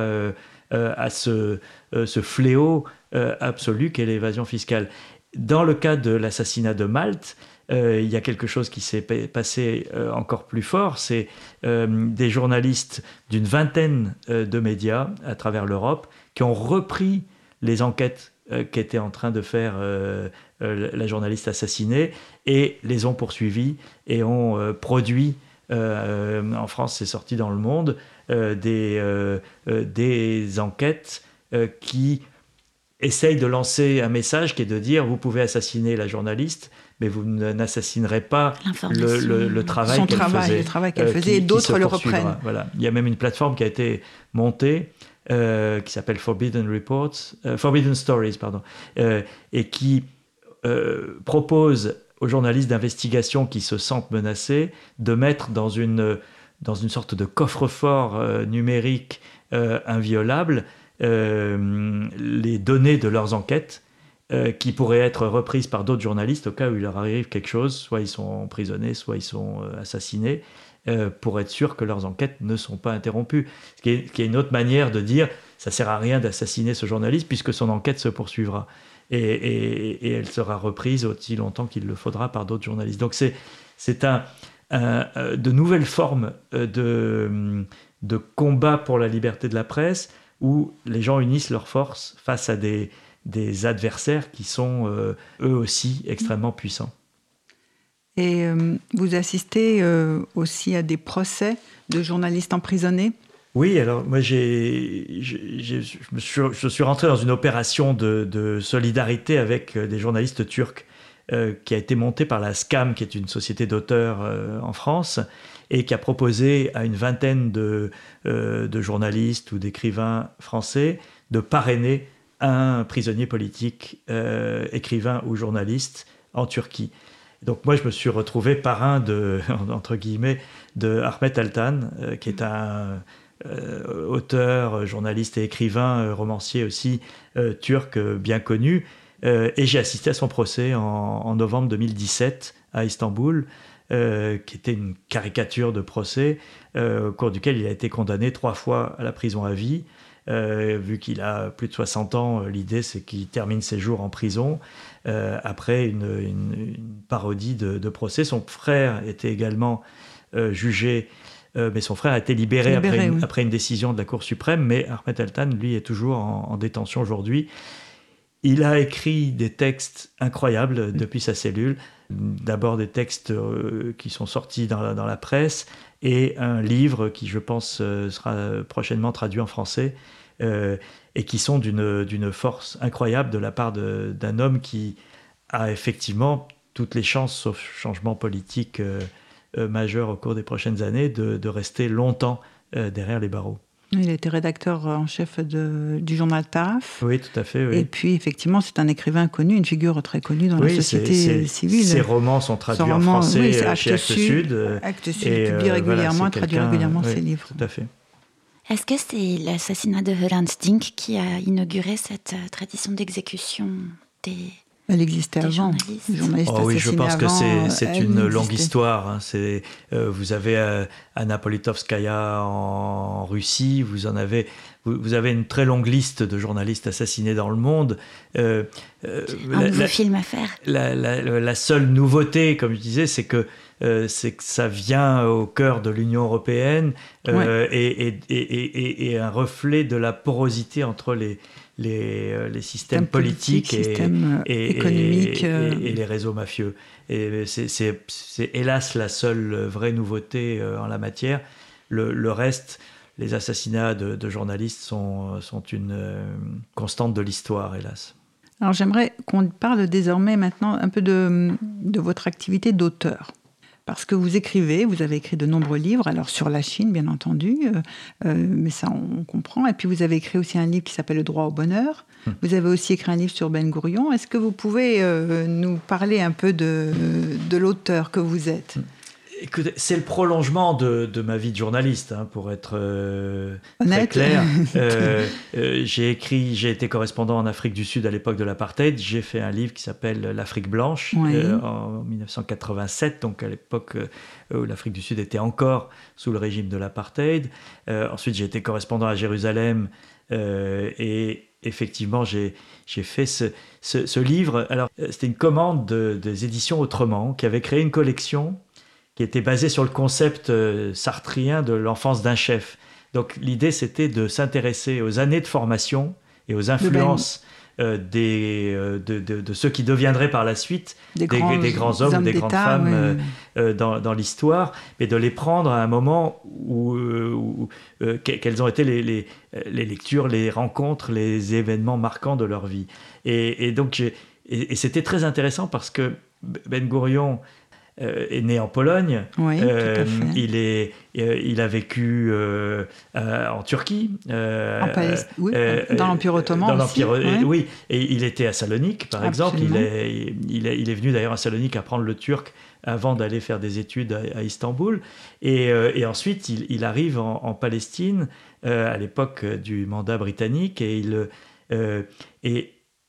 à ce, euh, ce fléau euh, absolu qu'est l'évasion fiscale. Dans le cas de l'assassinat de Malte, euh, il y a quelque chose qui s'est passé encore plus fort, c'est des journalistes d'une vingtaine de médias à travers l'Europe qui ont repris les enquêtes qu'était en train de faire la journaliste assassinée et les ont poursuivis et ont produit, en France c'est sorti dans le monde, des, des enquêtes euh, qui essaye de lancer un message qui est de dire vous pouvez assassiner la journaliste, mais vous n'assassinerez pas le, le, le, travail qu'elle travail, faisait. le travail qu'elle euh, faisait, qui- et d'autres le reprennent. Voilà. Il y a même une plateforme qui a été montée euh, qui s'appelle Forbidden Reports, euh, Forbidden Stories, pardon, euh, et qui euh, propose aux journalistes d'investigation qui se sentent menacés de mettre dans une, dans une sorte de coffre-fort euh, numérique euh, inviolable euh, les données de leurs enquêtes euh, qui pourraient être reprises par d'autres journalistes au cas où il leur arrive quelque chose, soit ils sont emprisonnés, soit ils sont euh, assassinés, euh, pour être sûr que leurs enquêtes ne sont pas interrompues. Ce qui est, une autre manière de dire ça sert à rien d'assassiner ce journaliste puisque son enquête se poursuivra. Et, et- elle sera reprise aussi longtemps qu'il le faudra par d'autres journalistes. Donc c'est, un, un- euh, de nouvelles formes euh, de, de combat pour la liberté de la presse où les gens unissent leurs forces face à des, des adversaires qui sont euh, eux aussi extrêmement puissants. Et euh, vous assistez euh, aussi à des procès de journalistes emprisonnés? Oui, alors moi j'ai, je, me suis, je suis rentré dans une opération de, de solidarité avec des journalistes turcs euh, qui a été montée par la SCAM, qui est une société d'auteurs euh, en France, et qui a proposé à une vingtaine de, euh, journalistes ou d'écrivains français de parrainer un prisonnier politique, écrivain ou journaliste en Turquie. Donc moi, je me suis retrouvé parrain de, entre guillemets, de Ahmet Altan, qui est un auteur, journaliste et écrivain, romancier aussi, turc bien connu. Euh, et j'ai assisté à son procès en, en novembre 2017 à Istanbul, euh, qui était une caricature de procès, euh, au cours duquel il a été condamné trois fois à la prison à vie. Euh, vu qu'il a plus de 60 ans, l'idée c'est qu'il termine ses jours en prison après une, une- une parodie de, de procès. Son frère était également jugé, mais son frère a été libéré, Libéré, après, une, oui. après une décision de la Cour suprême. Mais Ahmed Altan, lui, est toujours en, en détention aujourd'hui. Il a écrit des textes incroyables depuis sa cellule. D'abord des textes euh, qui sont sortis dans la, presse et un livre qui, je pense, euh, sera prochainement traduit en français euh, et qui sont d'une force incroyable de la part d'un homme qui a effectivement toutes les chances, sauf changement politique majeur au cours des prochaines années, de, rester longtemps derrière les barreaux. Il a été rédacteur en chef de- du journal Taraf. Oui, tout à fait. Oui. Et puis, effectivement, c'est un écrivain connu, une figure très connue dans la société c'est- civile. Ses romans sont traduits Son en roman, français oui, Actes chez Actes Sud. Sud. euh, Actes Sud et, publie euh, régulièrement, voilà, traduit régulièrement oui, ses livres. Tout à fait. Est-ce que c'est l'assassinat de Hrant Dink qui a inauguré cette euh, tradition d'exécution des... Elle existait Des avant. journalistes. Les journalistes Oh oui, je pense que c'est une longue histoire. hein. C'est euh, vous avez euh, Anna Politkovskaya en Russie, vous en avez vous, vous avez une très longue liste de journalistes assassinés dans le monde. Euh, euh, Un la- nouveau la- film à faire. la, la- la seule nouveauté, comme je disais, c'est que, euh, c'est que ça vient au cœur de l'Union européenne euh, et, et- et- et- et un reflet de la porosité entre les, les, euh, les systèmes Système politique, politiques et, système, euh, et- et- économique, et- euh. et les réseaux mafieux. Et c'est- hélas la seule vraie nouveauté en la matière. Le, le reste, les assassinats de, de journalistes sont, sont une constante de l'histoire, hélas. Alors j'aimerais qu'on parle désormais maintenant un peu de, de votre activité d'auteur. Parce que vous écrivez, vous avez écrit de nombreux livres, alors sur la Chine bien entendu, euh, euh, mais ça on comprend. Et puis vous avez écrit aussi un livre qui s'appelle Le droit au bonheur. Vous avez aussi écrit un livre sur Ben Gourion. Est-ce que vous pouvez euh, nous parler un peu de, de l'auteur que vous êtes? Écoutez, c'est le prolongement de, de ma vie de journaliste, hein, pour être euh, très clair. Euh, euh, j'ai écrit, j'ai été correspondant en Afrique du Sud à l'époque de l'apartheid. J'ai fait un livre qui s'appelle L'Afrique blanche Oui. en 1987, donc à l'époque où l'Afrique du Sud était encore sous le régime de l'apartheid. Ensuite, j'ai été correspondant à Jérusalem et effectivement, j'ai fait ce, ce, ce livre. Alors, c'était une commande de- des éditions Autrement qui avait créé une collection qui était basée sur le concept euh, sartrien de l'enfance d'un chef. Donc l'idée, c'était de s'intéresser aux années de formation et aux influences euh, des, euh, de, de- de ceux qui deviendraient par la suite Des des, grands des grands hommes, ou des grandes femmes ouais, euh, dans, dans l'histoire, mais de les prendre à un moment où, où, que- quelles ont été les, les, les lectures, les rencontres, les événements marquants de leur vie. Et, et donc, et c'était très intéressant parce que Ben Gurion euh, est né en Pologne. Oui, Euh, il, est, euh, il a vécu en Turquie. En Palest- oui, dans l'Empire ottoman Dans aussi, l'Empire, ouais. oui. Et il était à Salonique, par exemple. Il est, il, est, il est venu d'ailleurs à Salonique apprendre le turc avant d'aller faire des études à, à Istanbul. Et, et ensuite, il, il arrive en, en Palestine à l'époque du mandat britannique. Et, il, euh,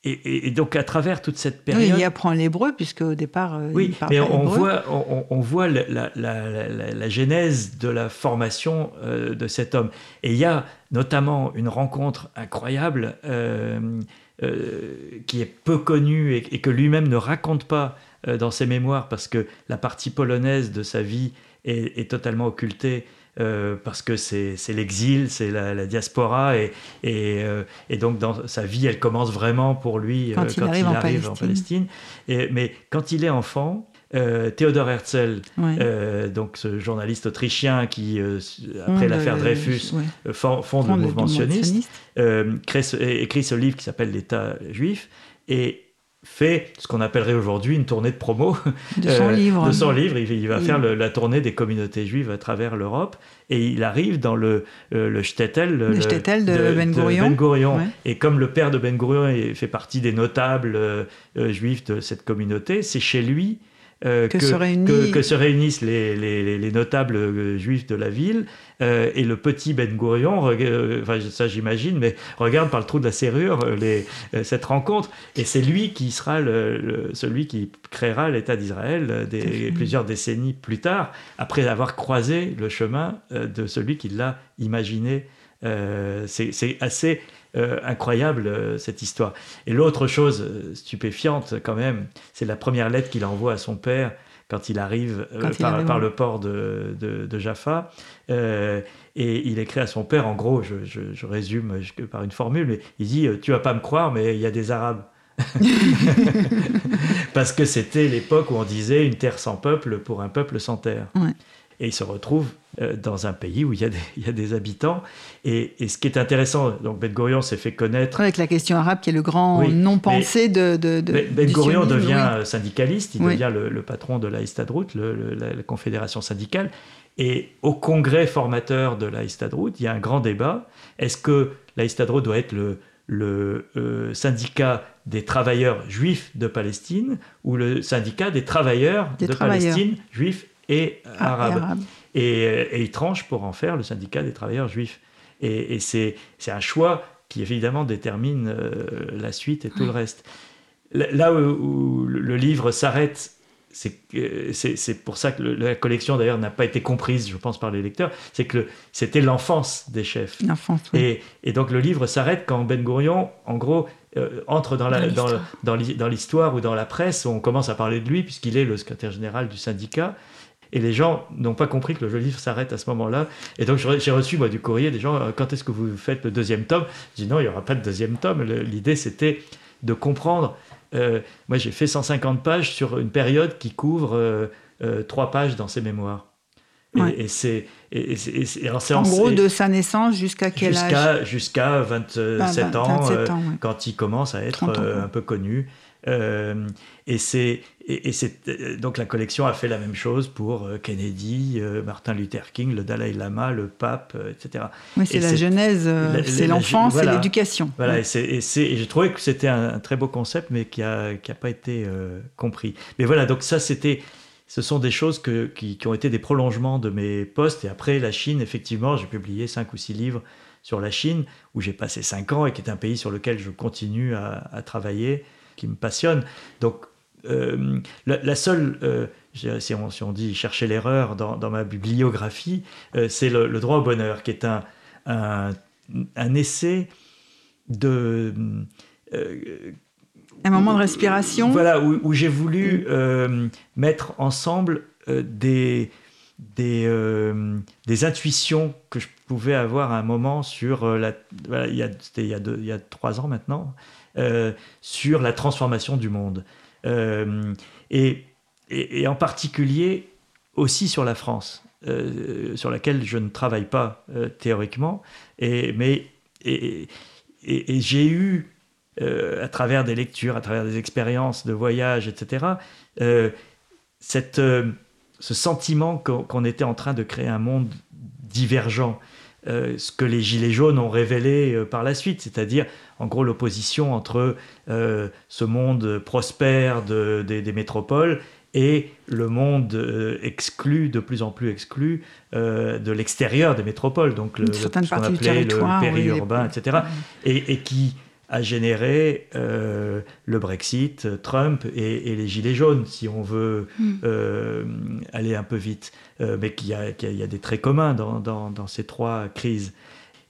et, et, et donc, à travers toute cette Oui, période. il apprend l'hébreu, puisque au départ, euh, Oui, il parle mais on voit, on, on voit la, la- la- la- la genèse de la formation euh, de cet homme. Et il y a notamment une rencontre incroyable euh, euh, qui est peu connue et, et que lui-même ne raconte pas dans ses mémoires parce que la partie polonaise de sa vie est, est totalement occultée. Euh, parce que c'est l'exil, c'est la, la diaspora, et, et, euh, et donc dans sa vie, elle commence vraiment pour lui Quand euh, il arrive en Palestine. Palestine. Et- mais quand il est enfant, euh, Theodor Herzl, Ouais. euh, donc ce journaliste autrichien qui, euh, après Fonde, l'affaire Dreyfus, ouais, fonde, fonde le mouvement sioniste, crée ce- écrit ce livre qui s'appelle L'État juif et fait ce qu'on appellerait aujourd'hui une tournée de promo de son euh, livre. de son livre. Il, il va Oui. faire le- la tournée des communautés juives à travers l'Europe et il arrive dans le, le shtetl, Le shtetl de Ben Gurion. Gurion. Ouais. Et comme le père de Ben Gurion fait partie des notables euh, euh, juifs de cette communauté, c'est chez lui euh, Que se réunit- que- que se réunissent les, les- les- les notables euh, juifs de la ville euh, et le petit Ben euh, enfin ça j'imagine, mais regarde par le trou de la serrure les- cette rencontre et c'est lui qui sera le- le- celui qui créera l'État d'Israël des, plusieurs décennies plus tard, après avoir croisé le chemin de celui qui l'a imaginé. C'est assez euh, incroyable euh, cette histoire. Et l'autre chose euh, stupéfiante quand même, c'est la première lettre qu'il envoie à son père quand il arrive, Quand il par, arrive par en- le port de, de- de Jaffa. Et il écrit à son père, en gros, je, je- je résume par une formule, mais il dit Tu vas pas me croire, mais il y a des Arabes. Parce que c'était l'époque où on disait une terre sans peuple pour un peuple sans terre. Ouais. Et il se retrouve euh, dans un pays où il y a des, il y a des habitants. Et, et ce qui est intéressant, donc Ben Gurion s'est fait connaître. Avec la question arabe qui est le grand Oui, non-pensé de, de, de- Ben, Ben Gurion devient oui. syndicaliste, il Oui. devient le, le patron de la Histadrut, le- le- la, la confédération syndicale. Et au congrès formateur de la Histadrut, il y a un grand débat. Est-ce que la Histadrut doit être le, le euh, syndicat des travailleurs juifs de Palestine ou le syndicat des travailleurs Des de travailleurs. Palestine, juifs et Ah, et arabe. et, euh, et il tranche pour en faire le syndicat des travailleurs juifs. Et, et c'est c'est un choix qui évidemment détermine euh, la suite et tout le reste. Là où, où le livre s'arrête, c'est que- c'est c'est pour ça que le- la collection d'ailleurs n'a pas été comprise, je pense, par les lecteurs, c'est que le- c'était l'enfance des chefs. L'enfance, oui. Et, et donc le livre s'arrête quand Ben Gurion, en gros, euh, entre dans la- Dans dans l'histoire. dans l'hi- dans l'histoire ou dans la presse, où on commence à parler de lui, puisqu'il est le secrétaire général du syndicat. Et les gens n'ont pas compris que le livre s'arrête à ce moment-là. Et donc j'ai re- j'ai reçu moi, du courrier des gens, euh, quand est-ce que vous faites le deuxième tome? Je dis non, il n'y aura pas de deuxième tome. L'idée c'était de comprendre. euh, moi j'ai fait 150 pages sur une période qui couvre euh, euh, trois pages dans ses mémoires. Et, Ouais. et c'est En en- gros, de sa naissance jusqu'à quel âge? jusqu'à jusqu'à 27 Bah, vingt- ans, 27 ans, ouais. quand il commence à être 30 ans, quoi. un peu connu. Et c'est et, euh, donc la collection a fait la même chose pour euh, Kennedy, euh, Martin Luther King, le Dalai Lama, le pape, etc. Oui, c'est Et la genèse, c'est l'enfance voilà. et l'éducation. Voilà, et, j'ai trouvé que c'était un, un très beau concept, mais qui n'a qui a pas été euh, compris. Mais voilà, donc ça, c'était, ce sont des choses que, qui, qui ont été des prolongements de mes postes. Et après, la Chine, effectivement, j'ai publié cinq ou six livres sur la Chine, où j'ai passé cinq ans et qui est un pays sur lequel je continue à, à travailler, qui me passionne. Donc, euh, la, la seule, euh, si, on, si on dit chercher l'erreur dans, dans ma bibliographie, euh, c'est le, le droit au bonheur, qui est un, un, un essai de... Un moment de respiration. voilà, où, où j'ai voulu mettre ensemble des, des, euh, des intuitions que je pouvais avoir à un moment sur euh, la. Voilà, il y a, il y a, deux- il y a trois ans maintenant. sur la transformation du monde. Et, et, en particulier aussi sur la France, sur laquelle je ne travaille pas théoriquement, et, mais j'ai eu à travers des lectures, à travers des expériences de voyage, etc., cette, ce sentiment qu'on était en train de créer un monde divergent. Euh, ce que les Gilets jaunes ont révélé euh, par la suite, c'est-à-dire en gros l'opposition entre euh, ce monde prospère des métropoles et le monde exclu, de plus en plus exclu, de l'extérieur des métropoles, donc le, ce qu'on appelait le périurbain, etc., et, et, qui a généré euh, le Brexit, Trump et, les Gilets jaunes, si on veut hmm. euh, aller un peu vite, euh, mais qu'il y, y, a des traits communs dans, dans, ces trois crises.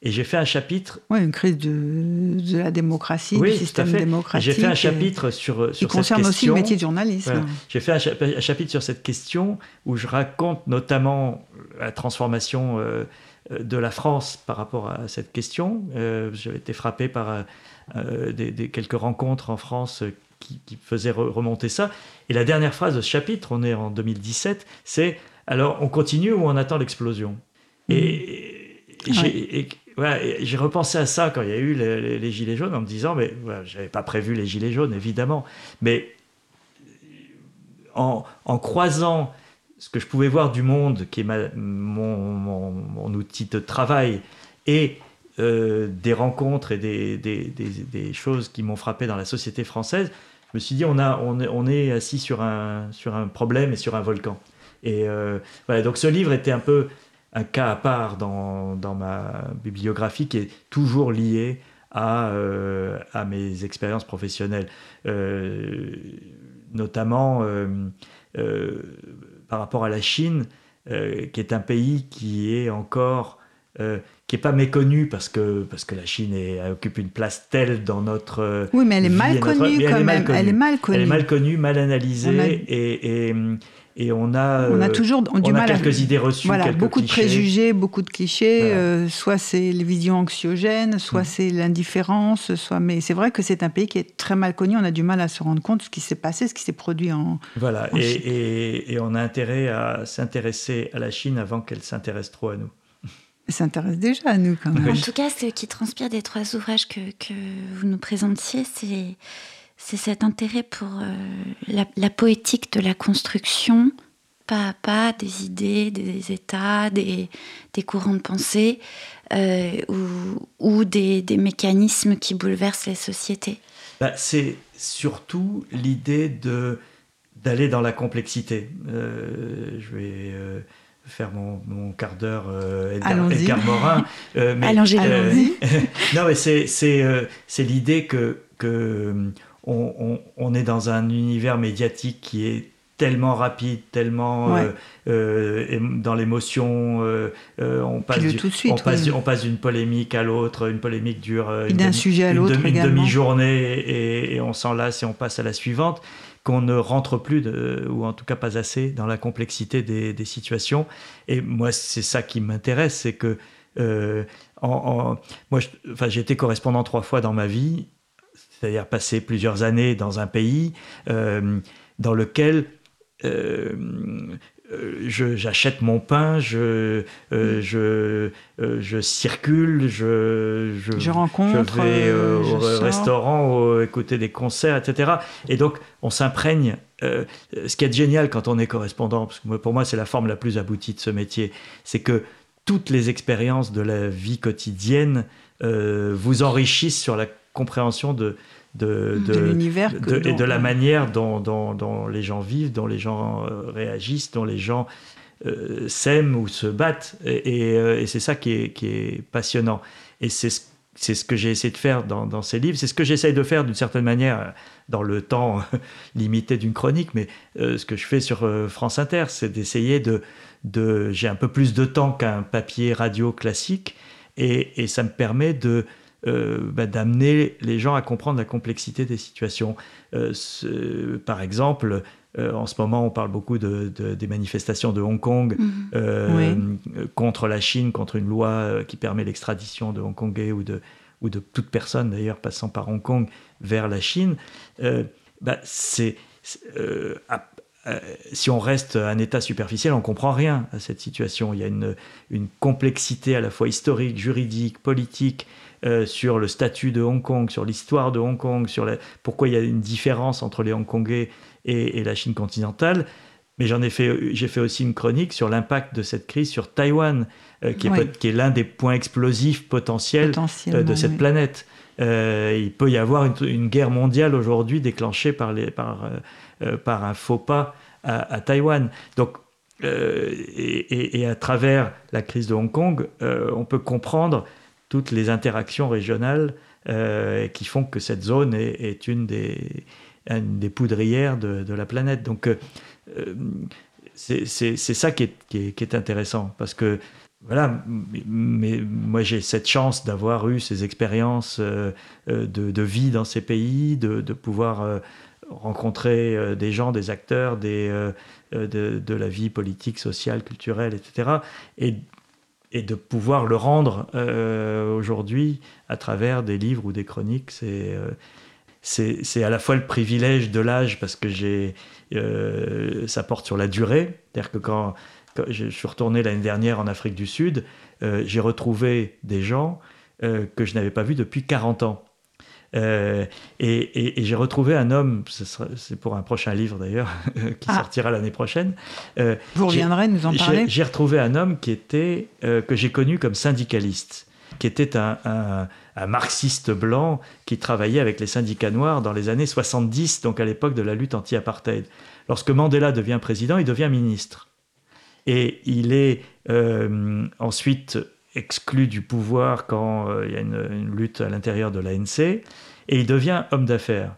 Et j'ai fait un chapitre. Oui, une crise de, de la démocratie, du système démocratique. J'ai fait un chapitre sur, sur qui concerne aussi le métier de journalisme. J'ai fait un, chapitre sur cette question où je raconte notamment la transformation de la France par rapport à cette question. J'avais été frappé par euh, des, quelques rencontres en France qui, faisaient remonter ça. Et la dernière phrase de ce chapitre, on est en 2017, c'est alors on continue ou on attend l'explosion? Et, j'ai repensé à ça quand il y a eu les, gilets jaunes en me disant mais je j'avais pas prévu les gilets jaunes évidemment, mais en, croisant ce que je pouvais voir du monde, qui est mon, outil de travail, et euh, des rencontres et des, choses qui m'ont frappé dans la société française, je me suis dit, on, a, on, est, on est assis sur un, sur un problème et sur un volcan. Et euh, voilà, donc ce livre était un peu un cas à part dans, dans ma bibliographie qui est toujours lié à, euh, à mes expériences professionnelles, notamment par rapport à la Chine, qui est un pays qui est encore qui est pas méconnue parce que parce que la Chine est, occupe une place telle dans notre oui mais elle est mal connue quand même. Elle est mal connue. Elle est mal connue mal analysée et, et, et on a on a toujours on du mal a quelques idées reçues voilà, quelques beaucoup de préjugés beaucoup de clichés euh, soit c'est les visions anxiogènes soit mm. c'est l'indifférence soit mais c'est vrai que c'est un pays qui est très mal connu. On a du mal à se rendre compte de ce qui s'est passé ce qui s'est produit en voilà et, et on a intérêt à s'intéresser à la Chine avant qu'elle s'intéresse trop à nous. S'intéresse déjà à nous quand même. En tout cas, ce qui transpire des trois ouvrages que, que vous nous présentiez, c'est, c'est cet intérêt pour euh, la, poétique de la construction, pas à pas, des idées, des états, des, des courants de pensée, euh, ou, ou des, des, mécanismes qui bouleversent les sociétés. Bah, c'est surtout l'idée de, d'aller dans la complexité. Euh, je vais faire mon, mon quart d'heure euh, Edgar, Morin. Euh, mais, euh, non, mais c'est, c'est, euh, c'est l'idée que, que on, on, on, est dans un univers médiatique qui est tellement rapide, tellement dans l'émotion. on passe, tout de suite, on, passe, on passe d'une polémique à l'autre, une polémique dure d'un sujet à l'autre, une, demi-journée et, et, on s'en lasse et on passe à la suivante qu'on ne rentre plus, de, ou en tout cas pas assez, dans la complexité des, situations. Et moi, c'est ça qui m'intéresse, c'est que euh, en, moi, enfin, j'ai été correspondant trois fois dans ma vie, c'est-à-dire passer plusieurs années dans un pays euh, dans lequel euh, euh, j'achète mon pain, je, euh, mm. je, euh, je circule, je, je, rencontre, je vais au restaurant, écouter des concerts, etc. Et donc, on s'imprègne. ce qui est génial quand on est correspondant, parce que pour moi, c'est la forme la plus aboutie de ce métier, c'est que toutes les expériences de la vie quotidienne vous enrichissent sur la compréhension de, de, de, l'univers et de la manière dont, dont, les gens vivent, dont les gens euh, réagissent, dont les gens euh, s'aiment ou se battent. Et, euh, et, c'est ça qui est, qui est, passionnant. Et c'est ce, c'est ce que j'ai essayé de faire dans, dans ces livres. C'est ce que j'essaye de faire d'une certaine manière dans le temps limité d'une chronique. Mais ce que je fais sur France Inter, c'est d'essayer de... de j'ai un peu plus de temps qu'un papier radio classique. Et, et ça me permet de euh, bah, d'amener les gens à comprendre la complexité des situations. Euh, par exemple, euh, en ce moment, on parle beaucoup de, des manifestations de Hong Kong mhm. contre la Chine, contre une loi qui permet l'extradition de Hongkongais ou de, ou de toute personne d'ailleurs passant par Hong Kong vers la Chine, bah, c'est si on reste un état superficiel, on comprend rien à cette situation. Il y a une, une complexité à la fois historique, juridique, politique, euh, sur le statut de Hong Kong, sur l'histoire de Hong Kong, sur pourquoi il y a une différence entre les Hongkongais et, et la Chine continentale. Mais j'en ai fait, j'ai fait aussi une chronique sur l'impact de cette crise sur Taïwan, euh, qui, est, qui est l'un des points explosifs potentiels euh, de cette planète. il peut y avoir une, guerre mondiale aujourd'hui déclenchée par, les, par, par un faux pas à, Taïwan. Donc, et, et, à travers la crise de Hong Kong, on peut comprendre toutes les interactions régionales euh, qui font que cette zone est, une, des, poudrières de, la planète. Donc, euh, c'est ça qui est, intéressant parce que voilà, mais moi j'ai cette chance d'avoir eu ces expériences euh, de, vie dans ces pays, de, pouvoir rencontrer des gens, des acteurs, de, la vie politique, sociale, culturelle, etc. Et et de pouvoir le rendre euh, aujourd'hui à travers des livres ou des chroniques, euh, c'est à la fois le privilège de l'âge parce que j'ai euh, ça porte sur la durée, c'est-à-dire que quand, je suis retourné l'année dernière en Afrique du Sud, j'ai retrouvé des gens que je n'avais pas vus depuis 40 ans. Euh, et, j'ai retrouvé un homme, c'est pour un prochain livre d'ailleurs, qui ah. sortira l'année prochaine. Euh, Vous reviendrez nous en parler? J'ai retrouvé un homme qui était, euh, que j'ai connu comme syndicaliste, qui était un, un, marxiste blanc qui travaillait avec les syndicats noirs dans les années 70, donc à l'époque de la lutte anti-apartheid. Lorsque Mandela devient président, il devient ministre. Et il est ensuite exclu du pouvoir quand euh, il y a une, lutte à l'intérieur de l'ANC, et il devient homme d'affaires.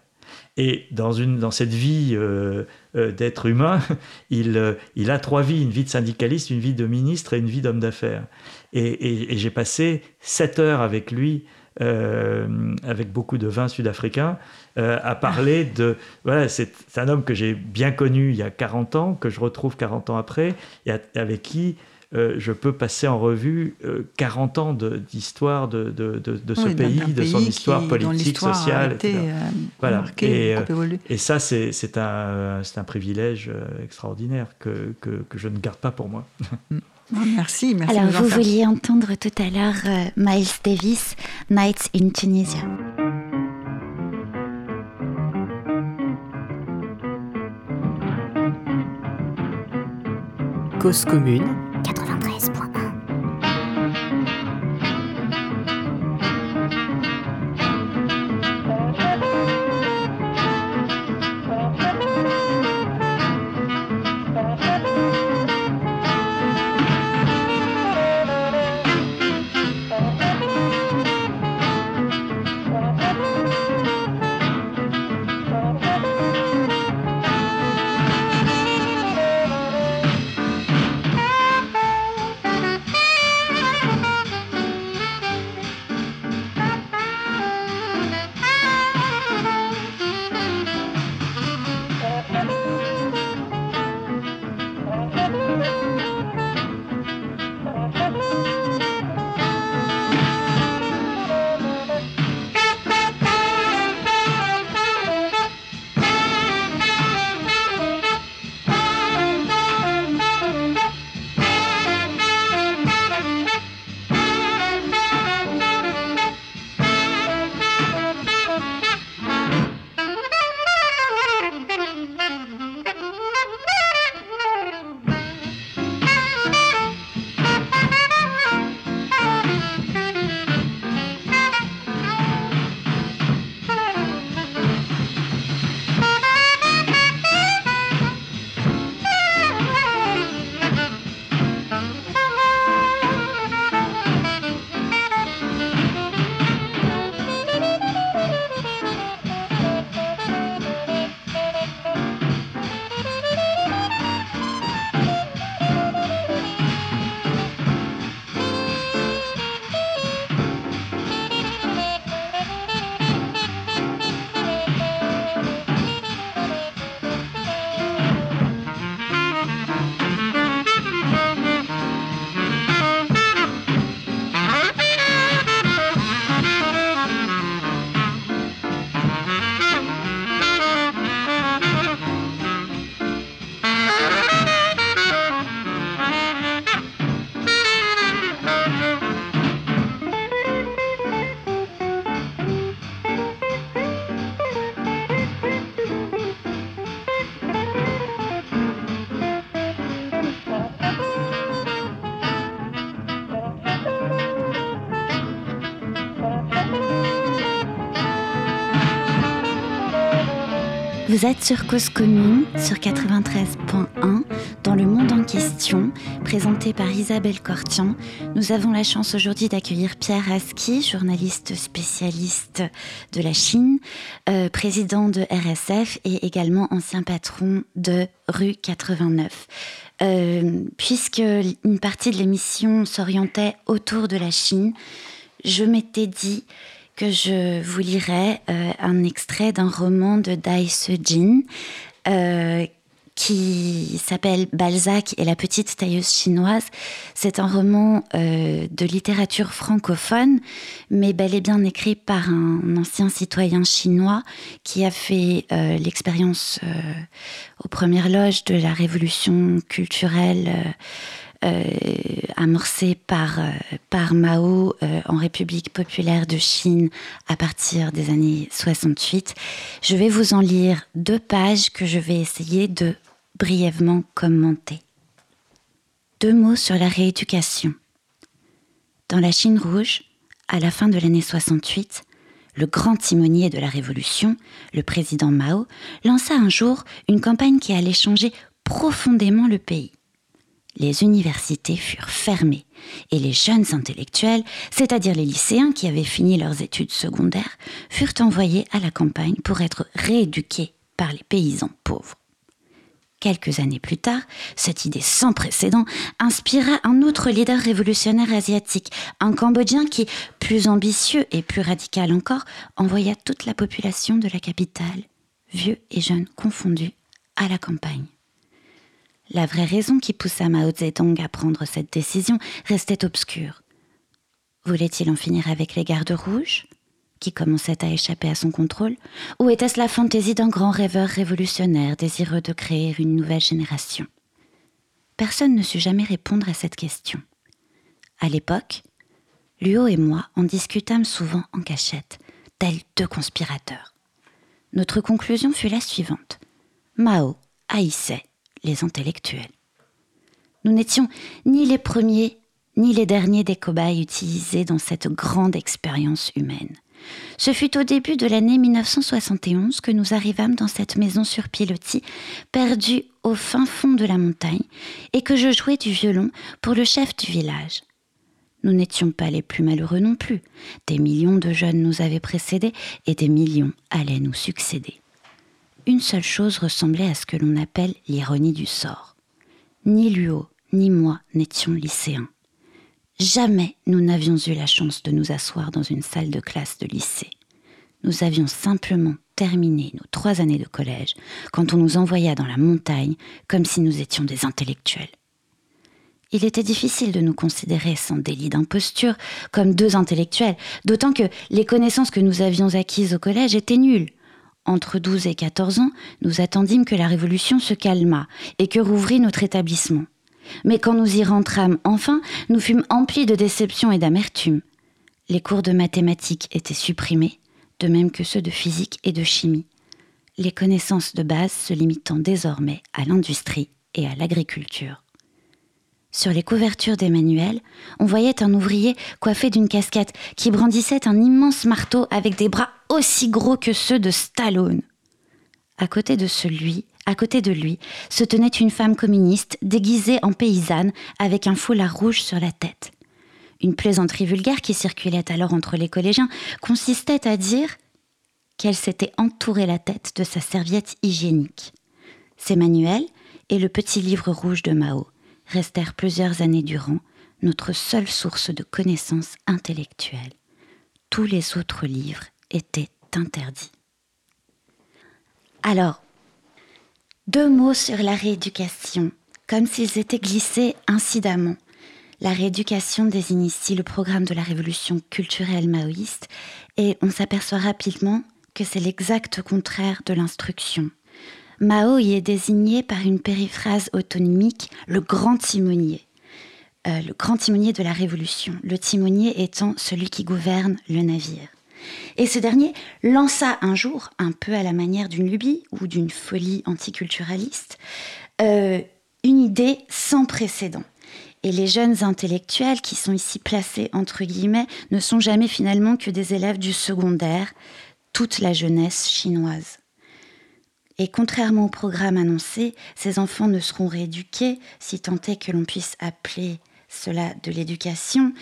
Et dans, une, dans cette vie euh, euh, d'être humain, il, il a trois vies, une vie de syndicaliste, une vie de ministre et une vie d'homme d'affaires. Et, j'ai passé sept heures avec lui, avec beaucoup de vins sud-africains, à parler de... Voilà, c'est un homme que j'ai bien connu il y a 40 ans, que je retrouve 40 ans après, et avec qui euh, je peux passer en revue 40 euh, ans d'histoire de, de, de, ce pays, de son histoire politique, sociale. Été, euh, voilà. et, et, ça, c'est un, un privilège extraordinaire que, que, que, je ne garde pas pour moi. Mm. merci, merci. Alors, vous vouliez entendre tout à l'heure Miles Davis, Nights in Tunisia. Cause commune Vous êtes sur Cause Commune, sur 93.1, dans le monde en question, présenté par Isabelle Cortian. Nous avons la chance aujourd'hui d'accueillir Pierre Aski, journaliste spécialiste de la Chine, euh, président de RSF et également ancien patron de Rue 89. Euh, puisque une partie de l'émission s'orientait autour de la Chine, je m'étais dit que je vous lirai euh, un extrait d'un roman de Dai Sejin euh, qui s'appelle Balzac et la petite tailleuse chinoise. C'est un roman euh, de littérature francophone, mais bel et bien écrit par un ancien citoyen chinois qui a fait l'expérience aux premières loges de la révolution culturelle euh, amorcé par, euh, par Mao euh, en République populaire de Chine à partir des années 68. Je vais vous en lire deux pages que je vais essayer de brièvement commenter. Deux mots sur la rééducation. Dans la Chine rouge, à la fin de l'année 68, le grand timonier de la révolution, le président Mao, lança un jour une campagne qui allait changer profondément le pays les universités furent fermées et les jeunes intellectuels, c'est-à-dire les lycéens qui avaient fini leurs études secondaires, furent envoyés à la campagne pour être rééduqués par les paysans pauvres. Quelques années plus tard, cette idée sans précédent inspira un autre leader révolutionnaire asiatique, un Cambodgien qui, plus ambitieux et plus radical encore, envoya toute la population de la capitale, vieux et jeunes confondus, à la campagne. La vraie raison qui poussa Mao Zedong à prendre cette décision restait obscure. Voulait-il en finir avec les gardes rouges, qui commençaient à échapper à son contrôle, ou était-ce la fantaisie d'un grand rêveur révolutionnaire désireux de créer une nouvelle génération? Personne ne sut jamais répondre à cette question. À l'époque, Luo et moi en discutâmes souvent en cachette, tels deux conspirateurs. Notre conclusion fut la suivante. Mao haïssait intellectuels. Nous n'étions ni les premiers ni les derniers des cobayes utilisés dans cette grande expérience humaine. Ce fut au début de l'année 1971 que nous arrivâmes dans cette maison sur pilotis, perdue au fin fond de la montagne, et que je jouais du violon pour le chef du village. Nous n'étions pas les plus malheureux non plus. Des millions de jeunes nous avaient précédés et des millions allaient nous succéder une seule chose ressemblait à ce que l'on appelle l'ironie du sort. Ni Luo, ni moi n'étions lycéens. Jamais nous n'avions eu la chance de nous asseoir dans une salle de classe de lycée. Nous avions simplement terminé nos trois années de collège quand on nous envoya dans la montagne comme si nous étions des intellectuels. Il était difficile de nous considérer sans délit d'imposture comme deux intellectuels, d'autant que les connaissances que nous avions acquises au collège étaient nulles entre 12 et 14 ans, nous attendîmes que la révolution se calmât et que rouvrit notre établissement. Mais quand nous y rentrâmes enfin, nous fûmes emplis de déception et d'amertume. Les cours de mathématiques étaient supprimés, de même que ceux de physique et de chimie. Les connaissances de base se limitant désormais à l'industrie et à l'agriculture. Sur les couvertures des manuels, on voyait un ouvrier coiffé d'une casquette qui brandissait un immense marteau avec des bras aussi gros que ceux de Stallone. À côté de celui, à côté de lui, se tenait une femme communiste déguisée en paysanne avec un foulard rouge sur la tête. Une plaisanterie vulgaire qui circulait alors entre les collégiens consistait à dire qu'elle s'était entouré la tête de sa serviette hygiénique. Ses manuels et le petit livre rouge de Mao restèrent plusieurs années durant notre seule source de connaissances intellectuelles. Tous les autres livres étaient interdits. Alors, deux mots sur la rééducation, comme s'ils étaient glissés incidemment. La rééducation désigne ici le programme de la révolution culturelle maoïste et on s'aperçoit rapidement que c'est l'exact contraire de l'instruction. Mao y est désigné par une périphrase autonomique, le grand timonier. Euh, le grand timonier de la Révolution, le timonier étant celui qui gouverne le navire. Et ce dernier lança un jour, un peu à la manière d'une lubie ou d'une folie anticulturaliste, euh, une idée sans précédent. Et les jeunes intellectuels qui sont ici placés entre guillemets ne sont jamais finalement que des élèves du secondaire, toute la jeunesse chinoise Et contrairement au programme annoncé, ces enfants ne seront rééduqués, si tant est que l'on puisse appeler cela de l'éducation,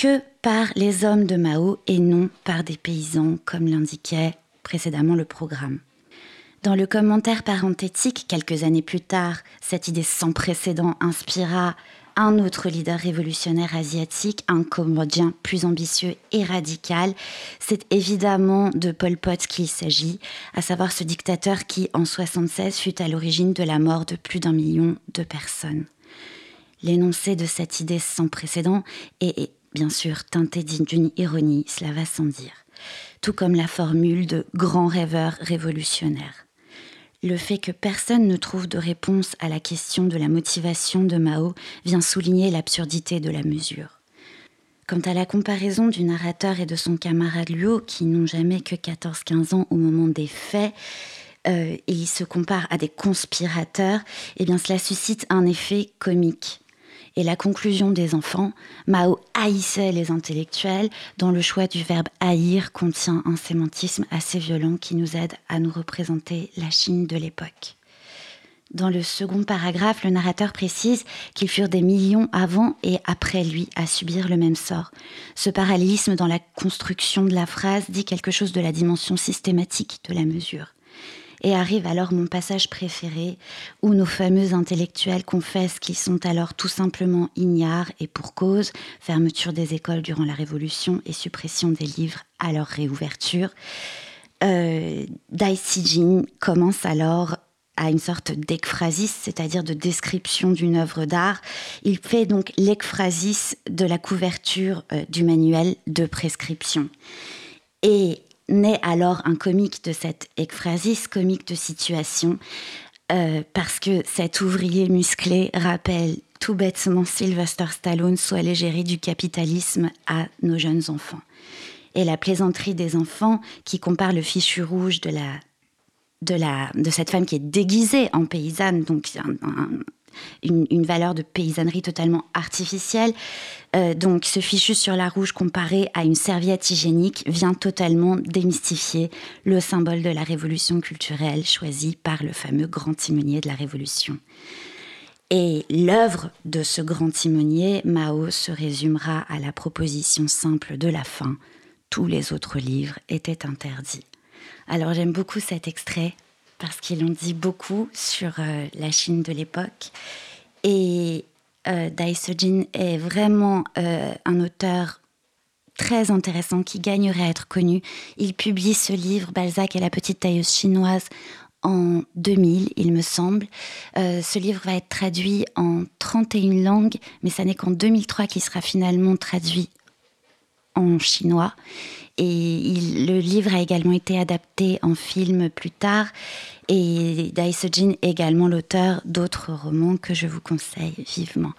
que par les hommes de Mao et non par des paysans, comme l'indiquait précédemment le programme. Dans le commentaire parenthétique, quelques années plus tard, cette idée sans précédent inspira un autre leader révolutionnaire asiatique, un Cambodgien plus ambitieux et radical. C'est évidemment de Pol Pot qu'il s'agit, à savoir ce dictateur qui, en 1976, fut à l'origine de la mort de plus d'un million de personnes. L'énoncé de cette idée sans précédent est, bien sûr teinté d'une ironie, cela va sans dire, tout comme la formule de grand rêveur révolutionnaire. Le fait que personne ne trouve de réponse à la question de la motivation de Mao vient souligner l'absurdité de la mesure. Quant à la comparaison du narrateur et de son camarade Luo, qui n'ont jamais que 14-15 ans au moment des faits, euh, et ils se comparent à des conspirateurs, eh bien cela suscite un effet comique et la conclusion des enfants, Mao haïssait les intellectuels, dont le choix du verbe haïr contient un sémantisme assez violent qui nous aide à nous représenter la Chine de l'époque. Dans le second paragraphe, le narrateur précise qu'ils furent des millions avant et après lui à subir le même sort. Ce parallélisme dans la construction de la phrase dit quelque chose de la dimension systématique de la mesure. Et arrive alors mon passage préféré, où nos fameux intellectuels confessent qu'ils sont alors tout simplement ignares et pour cause, fermeture des écoles durant la Révolution et suppression des livres à leur réouverture. Euh, Dai Sijin commence alors à une sorte d'ekphrasis, c'est-à-dire de description d'une œuvre d'art. Il fait donc l'ekphrasis de la couverture euh, du manuel de prescription. Et naît alors un comique de cette ekphrasis, comique de situation, euh, parce que cet ouvrier musclé rappelle tout bêtement Sylvester Stallone, soit l'égérie du capitalisme à nos jeunes enfants. Et la plaisanterie des enfants qui compare le fichu rouge de la de, la, de cette femme qui est déguisée en paysanne, donc un, une, valeur de paysannerie totalement artificielle. Euh, donc ce fichu sur la rouge comparé à une serviette hygiénique vient totalement démystifier le symbole de la révolution culturelle choisi par le fameux grand timonier de la révolution. Et l'œuvre de ce grand timonier, Mao, se résumera à la proposition simple de la fin. Tous les autres livres étaient interdits. Alors j'aime beaucoup cet extrait parce qu'ils ont dit beaucoup sur euh, la Chine de l'époque. Et euh, Dai Sejin est vraiment euh, un auteur très intéressant qui gagnerait à être connu. Il publie ce livre, Balzac et la petite tailleuse chinoise, en 2000, il me semble. ce livre va être traduit en 31 langues, mais ça n'est qu'en 2003 qu'il sera finalement traduit en chinois. Et le livre a également été adapté en film plus tard. Et Dai Sejin est également l'auteur d'autres romans que je vous conseille vivement.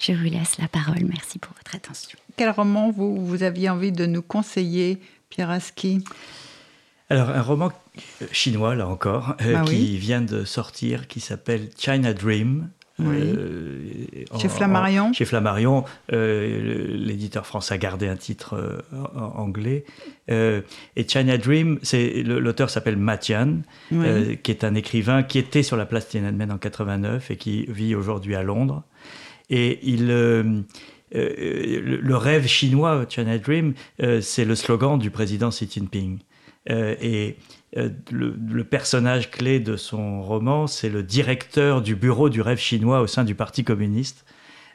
Je vous laisse la parole. Merci pour votre attention. Quel roman vous, vous aviez envie de nous conseiller, Pierre Aski? Alors, un roman chinois, là encore, euh, bah qui vient de sortir, qui s'appelle China Dream, euh, chez Flammarion Chez Flammarion, euh, l'éditeur français a gardé un titre euh, anglais. et China Dream, l'auteur s'appelle Matian, qui est un écrivain qui était sur la place Tiananmen en 89 et qui vit aujourd'hui à Londres. Et il... le rêve chinois, China Dream, c'est le slogan du président Xi Jinping. et euh, le, personnage clé de son roman, c'est le directeur du bureau du rêve chinois au sein du Parti communiste,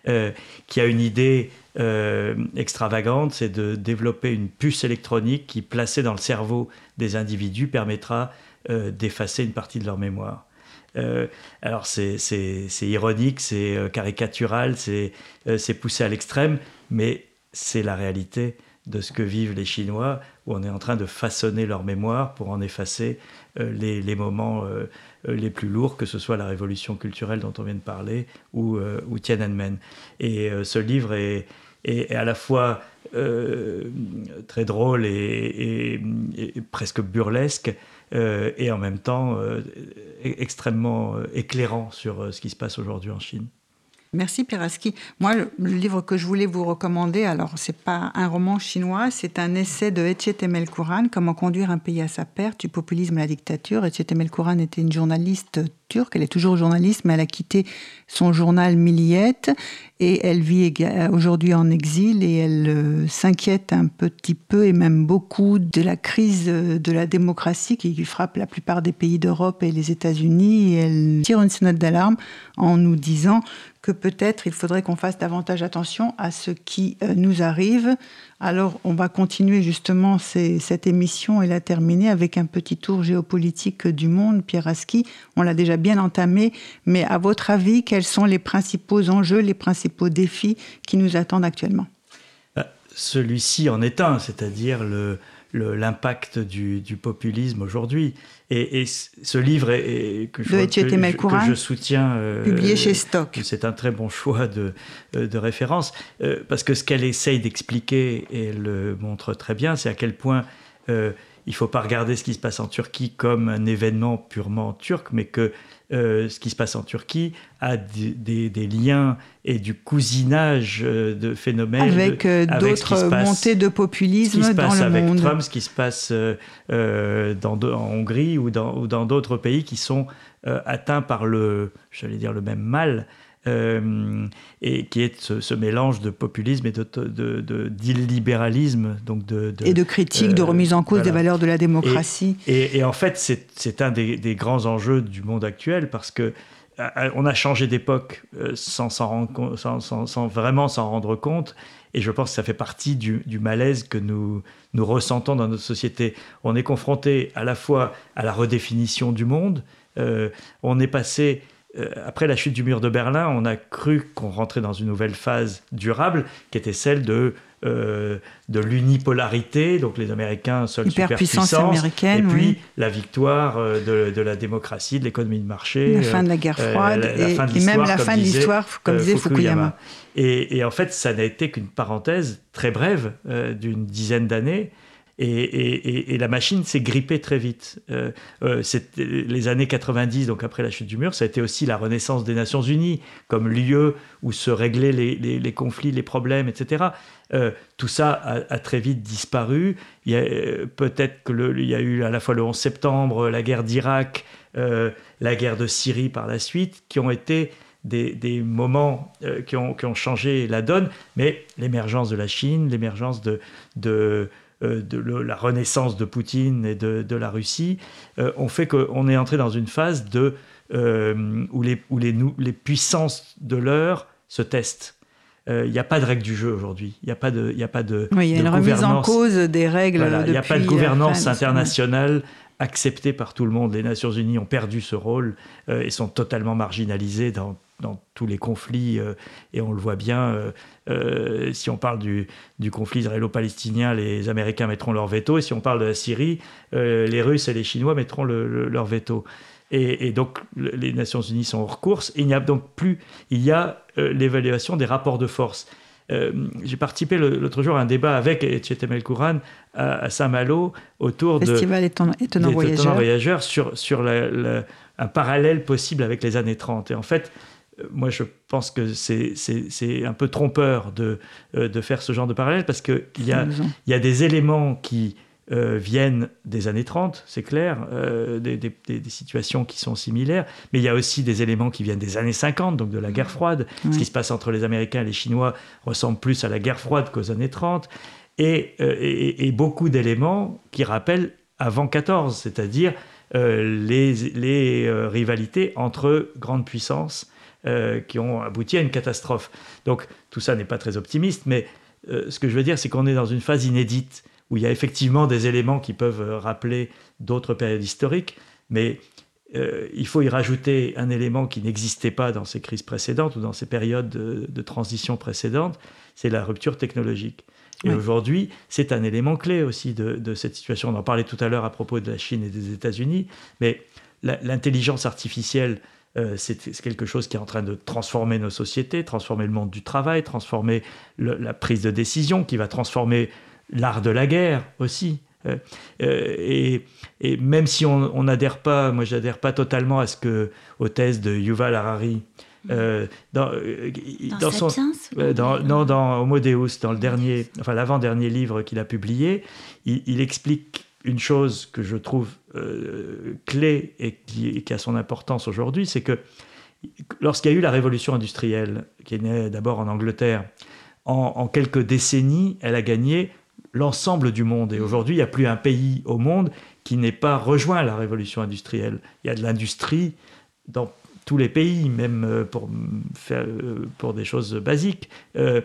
euh, qui a une idée euh, extravagante, c'est de développer une puce électronique qui, placée dans le cerveau des individus, permettra d'effacer une partie de leur mémoire. alors c'est ironique, c'est caricatural, c'est poussé à l'extrême, mais c'est la réalité de ce que vivent les Chinois, où on est en train de façonner leur mémoire pour en effacer euh, les, moments euh, euh, les plus lourds, que ce soit la révolution culturelle dont on vient de parler ou, ou Tiananmen. Et ce livre est, à la fois très drôle et, presque burlesque, et en même temps extrêmement éclairant sur ce qui se passe aujourd'hui en Chine. Merci Piraski. Moi, le, livre que je voulais vous recommander, alors c'est pas un roman chinois, c'est un essai de Etchetemel Kouran, Comment conduire un pays à sa perte, du populisme à la dictature. Etchetemel Kouran était une journaliste turque, elle est toujours journaliste, mais elle a quitté son journal Milliyet et elle vit aujourd'hui en exil et elle euh, s'inquiète un petit peu et même beaucoup de la crise de la démocratie qui frappe la plupart des pays d'Europe et les États-Unis. Elle tire une sonnette d'alarme en nous disant que peut-être il faudrait qu'on fasse davantage attention à ce qui euh, nous arrive. Alors, on va continuer justement cette émission et la terminer avec un petit tour géopolitique du monde. Pierre Aski, on l'a déjà bien entamé, mais à votre avis, quels sont les principaux enjeux, les principaux défis qui nous attendent actuellement? Bah, Celui-ci en est un, c'est-à-dire le, l'impact du, populisme aujourd'hui. Et, ce livre est, que, je, que, je soutiens, euh, publié chez Stock. C'est un très bon choix de, euh, de référence, euh, parce que ce qu'elle essaye d'expliquer, et elle le montre très bien, c'est à quel point il ne faut pas regarder ce qui se passe en Turquie comme un événement purement turc, mais que euh, ce qui se passe en Turquie a des, liens et du cousinage euh, de phénomènes. Avec, euh, d'autres montées de populisme ce qui se passe avec Trump, ce qui se passe dans en Hongrie ou dans d'autres pays qui sont atteints par le, j'allais dire, le même mal. Euh, et qui est ce, mélange de populisme et de, d'illibéralisme. Donc de, et de critique, de euh, remise en cause des valeurs de la démocratie. Et, en fait, c'est, un des, grands enjeux du monde actuel parce que euh, on a changé d'époque sans, sans, sans, vraiment s'en rendre compte. Et je pense que ça fait partie du, du, malaise que nous, nous ressentons dans notre société. On est confronté à la fois à la redéfinition du monde. on est passé après la chute du mur de Berlin, on a cru qu'on rentrait dans une nouvelle phase durable, qui était celle de, euh, de l'unipolarité, donc les Américains seuls superpuissance américaine, et puis la victoire euh, de, la démocratie, de l'économie de marché, la fin de la guerre froide, et, même la fin de l'histoire, comme disait Fukuyama. Et, et, en fait, ça n'a été qu'une parenthèse très brève d'une dizaine d'années. Et, la machine s'est grippée très vite. Euh, euh les années 90, donc après la chute du mur, ça a été aussi la renaissance des Nations Unies comme lieu où se réglaient les, conflits, les problèmes, etc. Euh, tout ça a, très vite disparu. Peut-être qu'il y a eu à la fois le 11 septembre, la guerre d'Irak, la guerre de Syrie par la suite, qui ont été des, moments qui, ont, changé la donne, mais l'émergence de la Chine, l'émergence de euh, de la renaissance de Poutine et de, la Russie, euh, ont fait qu'on est entré dans une phase de, euh, où, les, où les, les puissances de l'heure se testent. Il n'y a pas de règles du jeu aujourd'hui. Il n'y a pas de, y a pas de. Oui, il y a une remise en cause des règles. Il n'y a pas de gouvernance internationale acceptée par tout le monde. Les Nations Unies ont perdu ce rôle et sont totalement marginalisées dans dans tous les conflits, euh, et on le voit bien, euh, euh, si on parle du, du conflit israélo-palestinien, les Américains mettront leur veto, et si on parle de la Syrie, les Russes et les Chinois mettront leur veto. Et, donc les Nations Unies sont hors course, et il n'y a donc plus, il y a l'évaluation des rapports de force. J'ai participé l'autre jour à un débat avec Etchetem El Kouran à, Saint-Malo autour Festival de étonnant, étonnant voyageurs. voyageurs sur, sur un parallèle possible avec les années 30. Et en fait, moi, je pense que c'est un peu trompeur de, euh, de, faire ce genre de parallèle parce qu'il y a, y a des éléments qui euh, viennent des années 30, c'est clair, des, des, situations qui sont similaires, mais il y a aussi des éléments qui viennent des années 50, donc de la guerre froide. Ce qui se passe entre les Américains et les Chinois ressemble plus à la guerre froide qu'aux années 30, et, et, et beaucoup d'éléments qui rappellent avant 14, c'est-à-dire les, les rivalités entre grandes puissances euh, qui ont abouti à une catastrophe. Donc tout ça n'est pas très optimiste, mais euh, ce que je veux dire, c'est qu'on est dans une phase inédite où il y a effectivement des éléments qui peuvent euh, rappeler d'autres périodes historiques, mais il faut y rajouter un élément qui n'existait pas dans ces crises précédentes ou dans ces périodes de, transition précédentes, c'est la rupture technologique. Et aujourd'hui, c'est un élément clé aussi de, de, cette situation. On en parlait tout à l'heure à propos de la Chine et des États-Unis, mais l'intelligence artificielle euh, c'est quelque chose qui est en train de transformer nos sociétés, transformer le monde du travail, transformer la prise de décision, qui va transformer l'art de la guerre aussi. Euh, euh, et, même si on n'adhère pas, moi j'adhère pas totalement à ce que, aux thèses de Yuval Harari, Euh, dans, dans, son, dans, non, dans Homo Deus, dans le dernier, enfin l'avant-dernier livre qu'il a publié, il, explique une chose que je trouve clé et qui, a son importance aujourd'hui, c'est que lorsqu'il y a eu la révolution industrielle, qui est née d'abord en Angleterre, en, quelques décennies, elle a gagné l'ensemble du monde. Et aujourd'hui, il n'y a plus un pays au monde qui n'ait pas rejoint la révolution industrielle. Il y a de l'industrie dans tous les pays, même euh, pour, faire, euh, pour des choses basiques. Euh,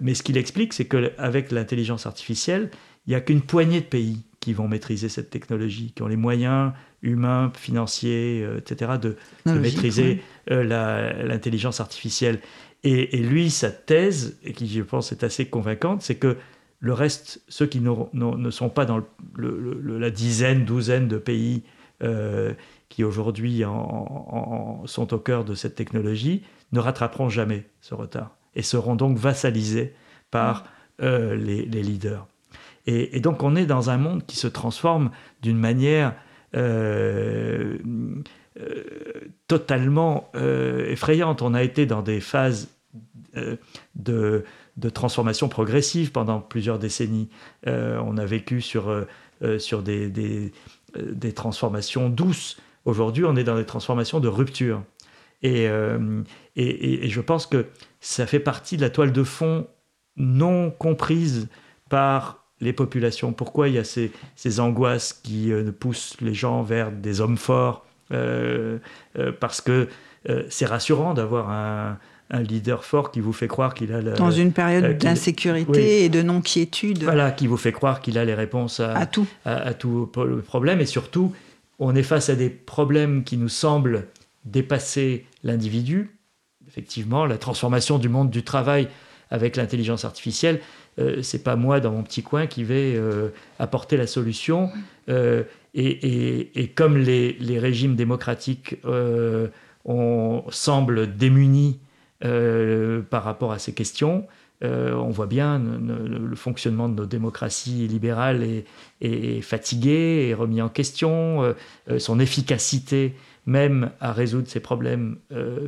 mais ce qu'il explique, c'est qu'avec l'intelligence artificielle, il n'y a qu'une poignée de pays qui vont maîtriser cette technologie, qui ont les moyens humains, financiers, etc., de, maîtriser l'intelligence artificielle. Et, lui, sa thèse, et qui je pense est assez convaincante, c'est que le reste, ceux qui ne sont pas dans la dizaine, douzaine de pays euh, qui aujourd'hui sont au cœur de cette technologie, ne rattraperont jamais ce retard et seront donc vassalisés par euh, les, leaders. Et, donc on est dans un monde qui se transforme d'une manière euh, totalement effrayante. On a été dans des phases euh, de, transformation progressive pendant plusieurs décennies. Euh, on a vécu sur, euh, sur des, des, transformations douces. Aujourd'hui, on est dans des transformations de rupture. Et, et, je pense que ça fait partie de la toile de fond non comprise par les populations. Pourquoi il y a ces, ces angoisses qui poussent les gens vers des hommes forts Parce que c'est rassurant d'avoir un, un leader fort qui vous fait croire qu'il a... Dans une période euh, d'insécurité et de non-quiétude. Voilà, qui vous fait croire qu'il a les réponses à, tout. À, tout le problème. Et surtout, on est face à des problèmes qui nous semblent dépasser l'individu. Effectivement, la transformation du monde du travail avec l'intelligence artificielle, euh, c'est pas moi dans mon petit coin qui vais euh, apporter la solution. Euh, et, et, comme les, les régimes démocratiques on semblent démunis par rapport à ces questions. On voit bien le, fonctionnement de nos démocraties libérales est, fatigué, est remis en question, son efficacité même à résoudre ces problèmes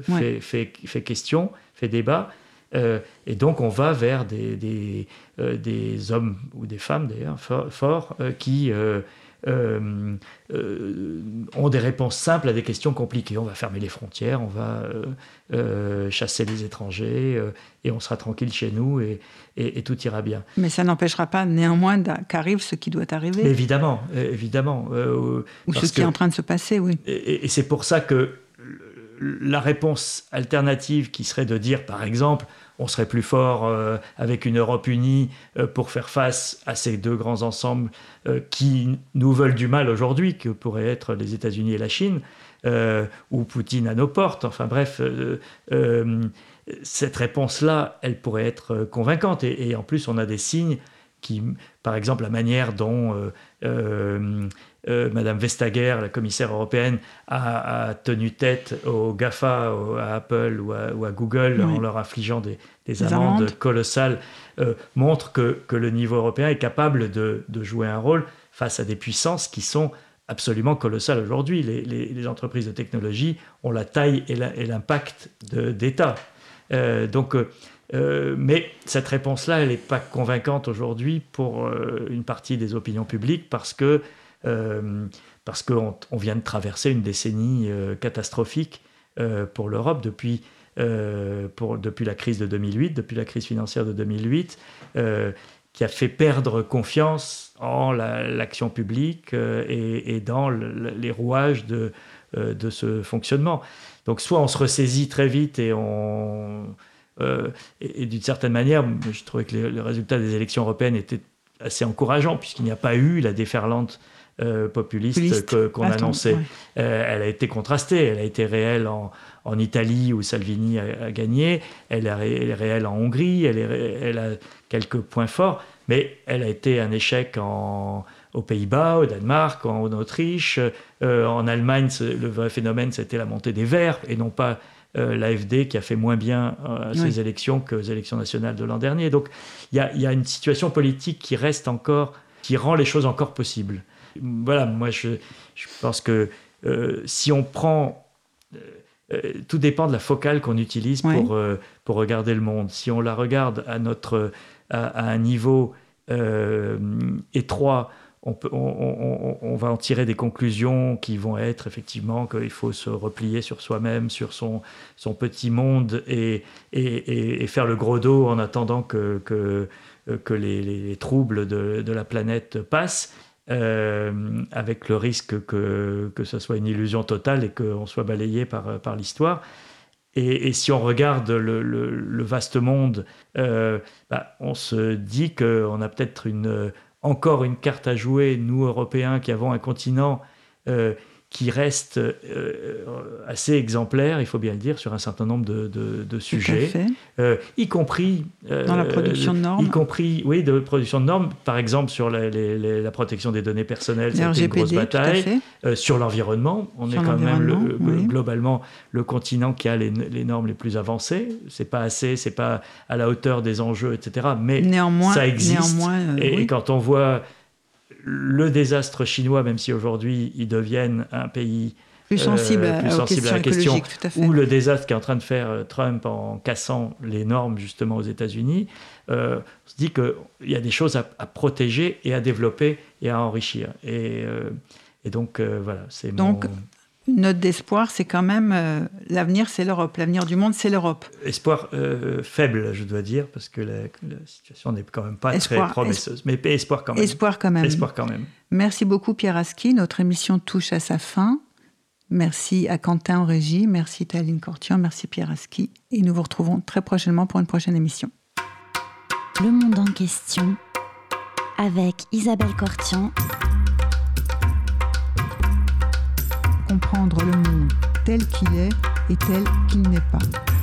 fait, fait, question, fait débat. Et donc on va vers des, des, des hommes ou des femmes d'ailleurs forts qui euh, euh, ont des réponses simples à des questions compliquées. On va fermer les frontières, on va euh, chasser les étrangers et on sera tranquille chez nous et, et, tout ira bien. Mais ça n'empêchera pas néanmoins qu'arrive ce qui doit arriver. évidemment, évidemment. Ou ce qui est en train de se passer, oui. Et, et c'est pour ça que la réponse alternative qui serait de dire, par exemple, on serait plus fort euh, avec une Europe unie euh, pour faire face à ces deux grands ensembles euh, qui nous veulent du mal aujourd'hui, que pourraient être les États-Unis et la Chine, ou Poutine à nos portes. Enfin bref, cette réponse-là, elle pourrait être convaincante. Et, en plus, on a des signes qui, par exemple, la manière dont euh, Madame Vestager, la commissaire européenne, a, tenu tête aux GAFA, à Apple ou à, Google en leur infligeant des, amendes, colossales, euh, montre que, le niveau européen est capable de, jouer un rôle face à des puissances qui sont absolument colossales aujourd'hui. Les, entreprises de technologie ont la taille et l'impact d'État. Euh, donc, mais cette réponse-là, elle n'est pas convaincante aujourd'hui pour une partie des opinions publiques parce que euh, parce qu'on on vient de traverser une décennie euh, catastrophique euh, pour l'Europe depuis, depuis la crise de 2008, depuis la crise financière de 2008, qui a fait perdre confiance en l'action publique et, dans les rouages de, de ce fonctionnement. Donc soit on se ressaisit très vite et on... et, d'une certaine manière, je trouvais que le résultat des élections européennes était assez encourageant puisqu'il n'y a pas eu la déferlante euh, populiste, qu'on annonçait. Euh, elle a été contrastée, elle a été réelle en, en Italie où Salvini a, gagné, elle, est réelle en Hongrie, elle, est, elle, a quelques points forts, mais elle a été un échec en, aux Pays-Bas, au Danemark, en, Autriche. Euh, en Allemagne, le vrai phénomène, c'était la montée des Verts et non pas l'AFD qui a fait moins bien à ses élections que les élections nationales de l'an dernier. Donc il y, y a, une situation politique qui reste encore, qui rend les choses encore possibles voilà, moi je, pense que euh, si on prend euh, tout dépend de la focale qu'on utilise pour, pour regarder le monde. Si on la regarde à, notre, à, un niveau étroit, on, peut, on, va en tirer des conclusions qui vont être effectivement qu'il faut se replier sur soi-même, sur son, son petit monde et, et, faire le gros dos en attendant que, que, que les, troubles de, de, la planète passent. Euh, avec le risque que, que ce soit une illusion totale et qu'on soit balayé par, par l'histoire. Et, si on regarde le, le, vaste monde, euh, bah, on se dit qu'on a peut-être une, encore une carte à jouer, nous Européens qui avons un continent euh, qui reste euh, assez exemplaire, il faut bien le dire, sur un certain nombre de, de, sujets, euh, y compris euh, dans la production de normes, y compris oui de production de normes, par exemple sur la, la protection des données personnelles, c'est une grosse bataille, sur l'environnement, on est quand même globalement le continent qui a les, les, normes les plus avancées, c'est pas assez, c'est pas à la hauteur des enjeux, etc. Mais néanmoins, ça existe. Néanmoins, et, quand on voit le désastre chinois, même si aujourd'hui ils deviennent un pays plus sensible, euh, plus sensible à la question, ou le désastre qu'est en train de faire euh, Trump en cassant les normes justement aux États-Unis, euh, on se dit qu'il y a des choses à, protéger et à développer et à enrichir. Et, et donc voilà, c'est mon une note d'espoir, c'est quand même euh, l'avenir, c'est l'Europe. L'avenir du monde, c'est l'Europe. Espoir euh, faible, je dois dire, parce que la, situation n'est quand même pas très prometteuse. Mais espoir quand même. Espoir quand même. Espoir quand même. Merci beaucoup, Pierre Aski. Notre émission touche à sa fin. Merci à Quentin en régie. Merci Taline Cortian. Merci Pierre Aski. Et nous vous retrouvons très prochainement pour une prochaine émission. Le monde en question avec Isabelle Cortian comprendre le monde tel qu'il est et tel qu'il n'est pas.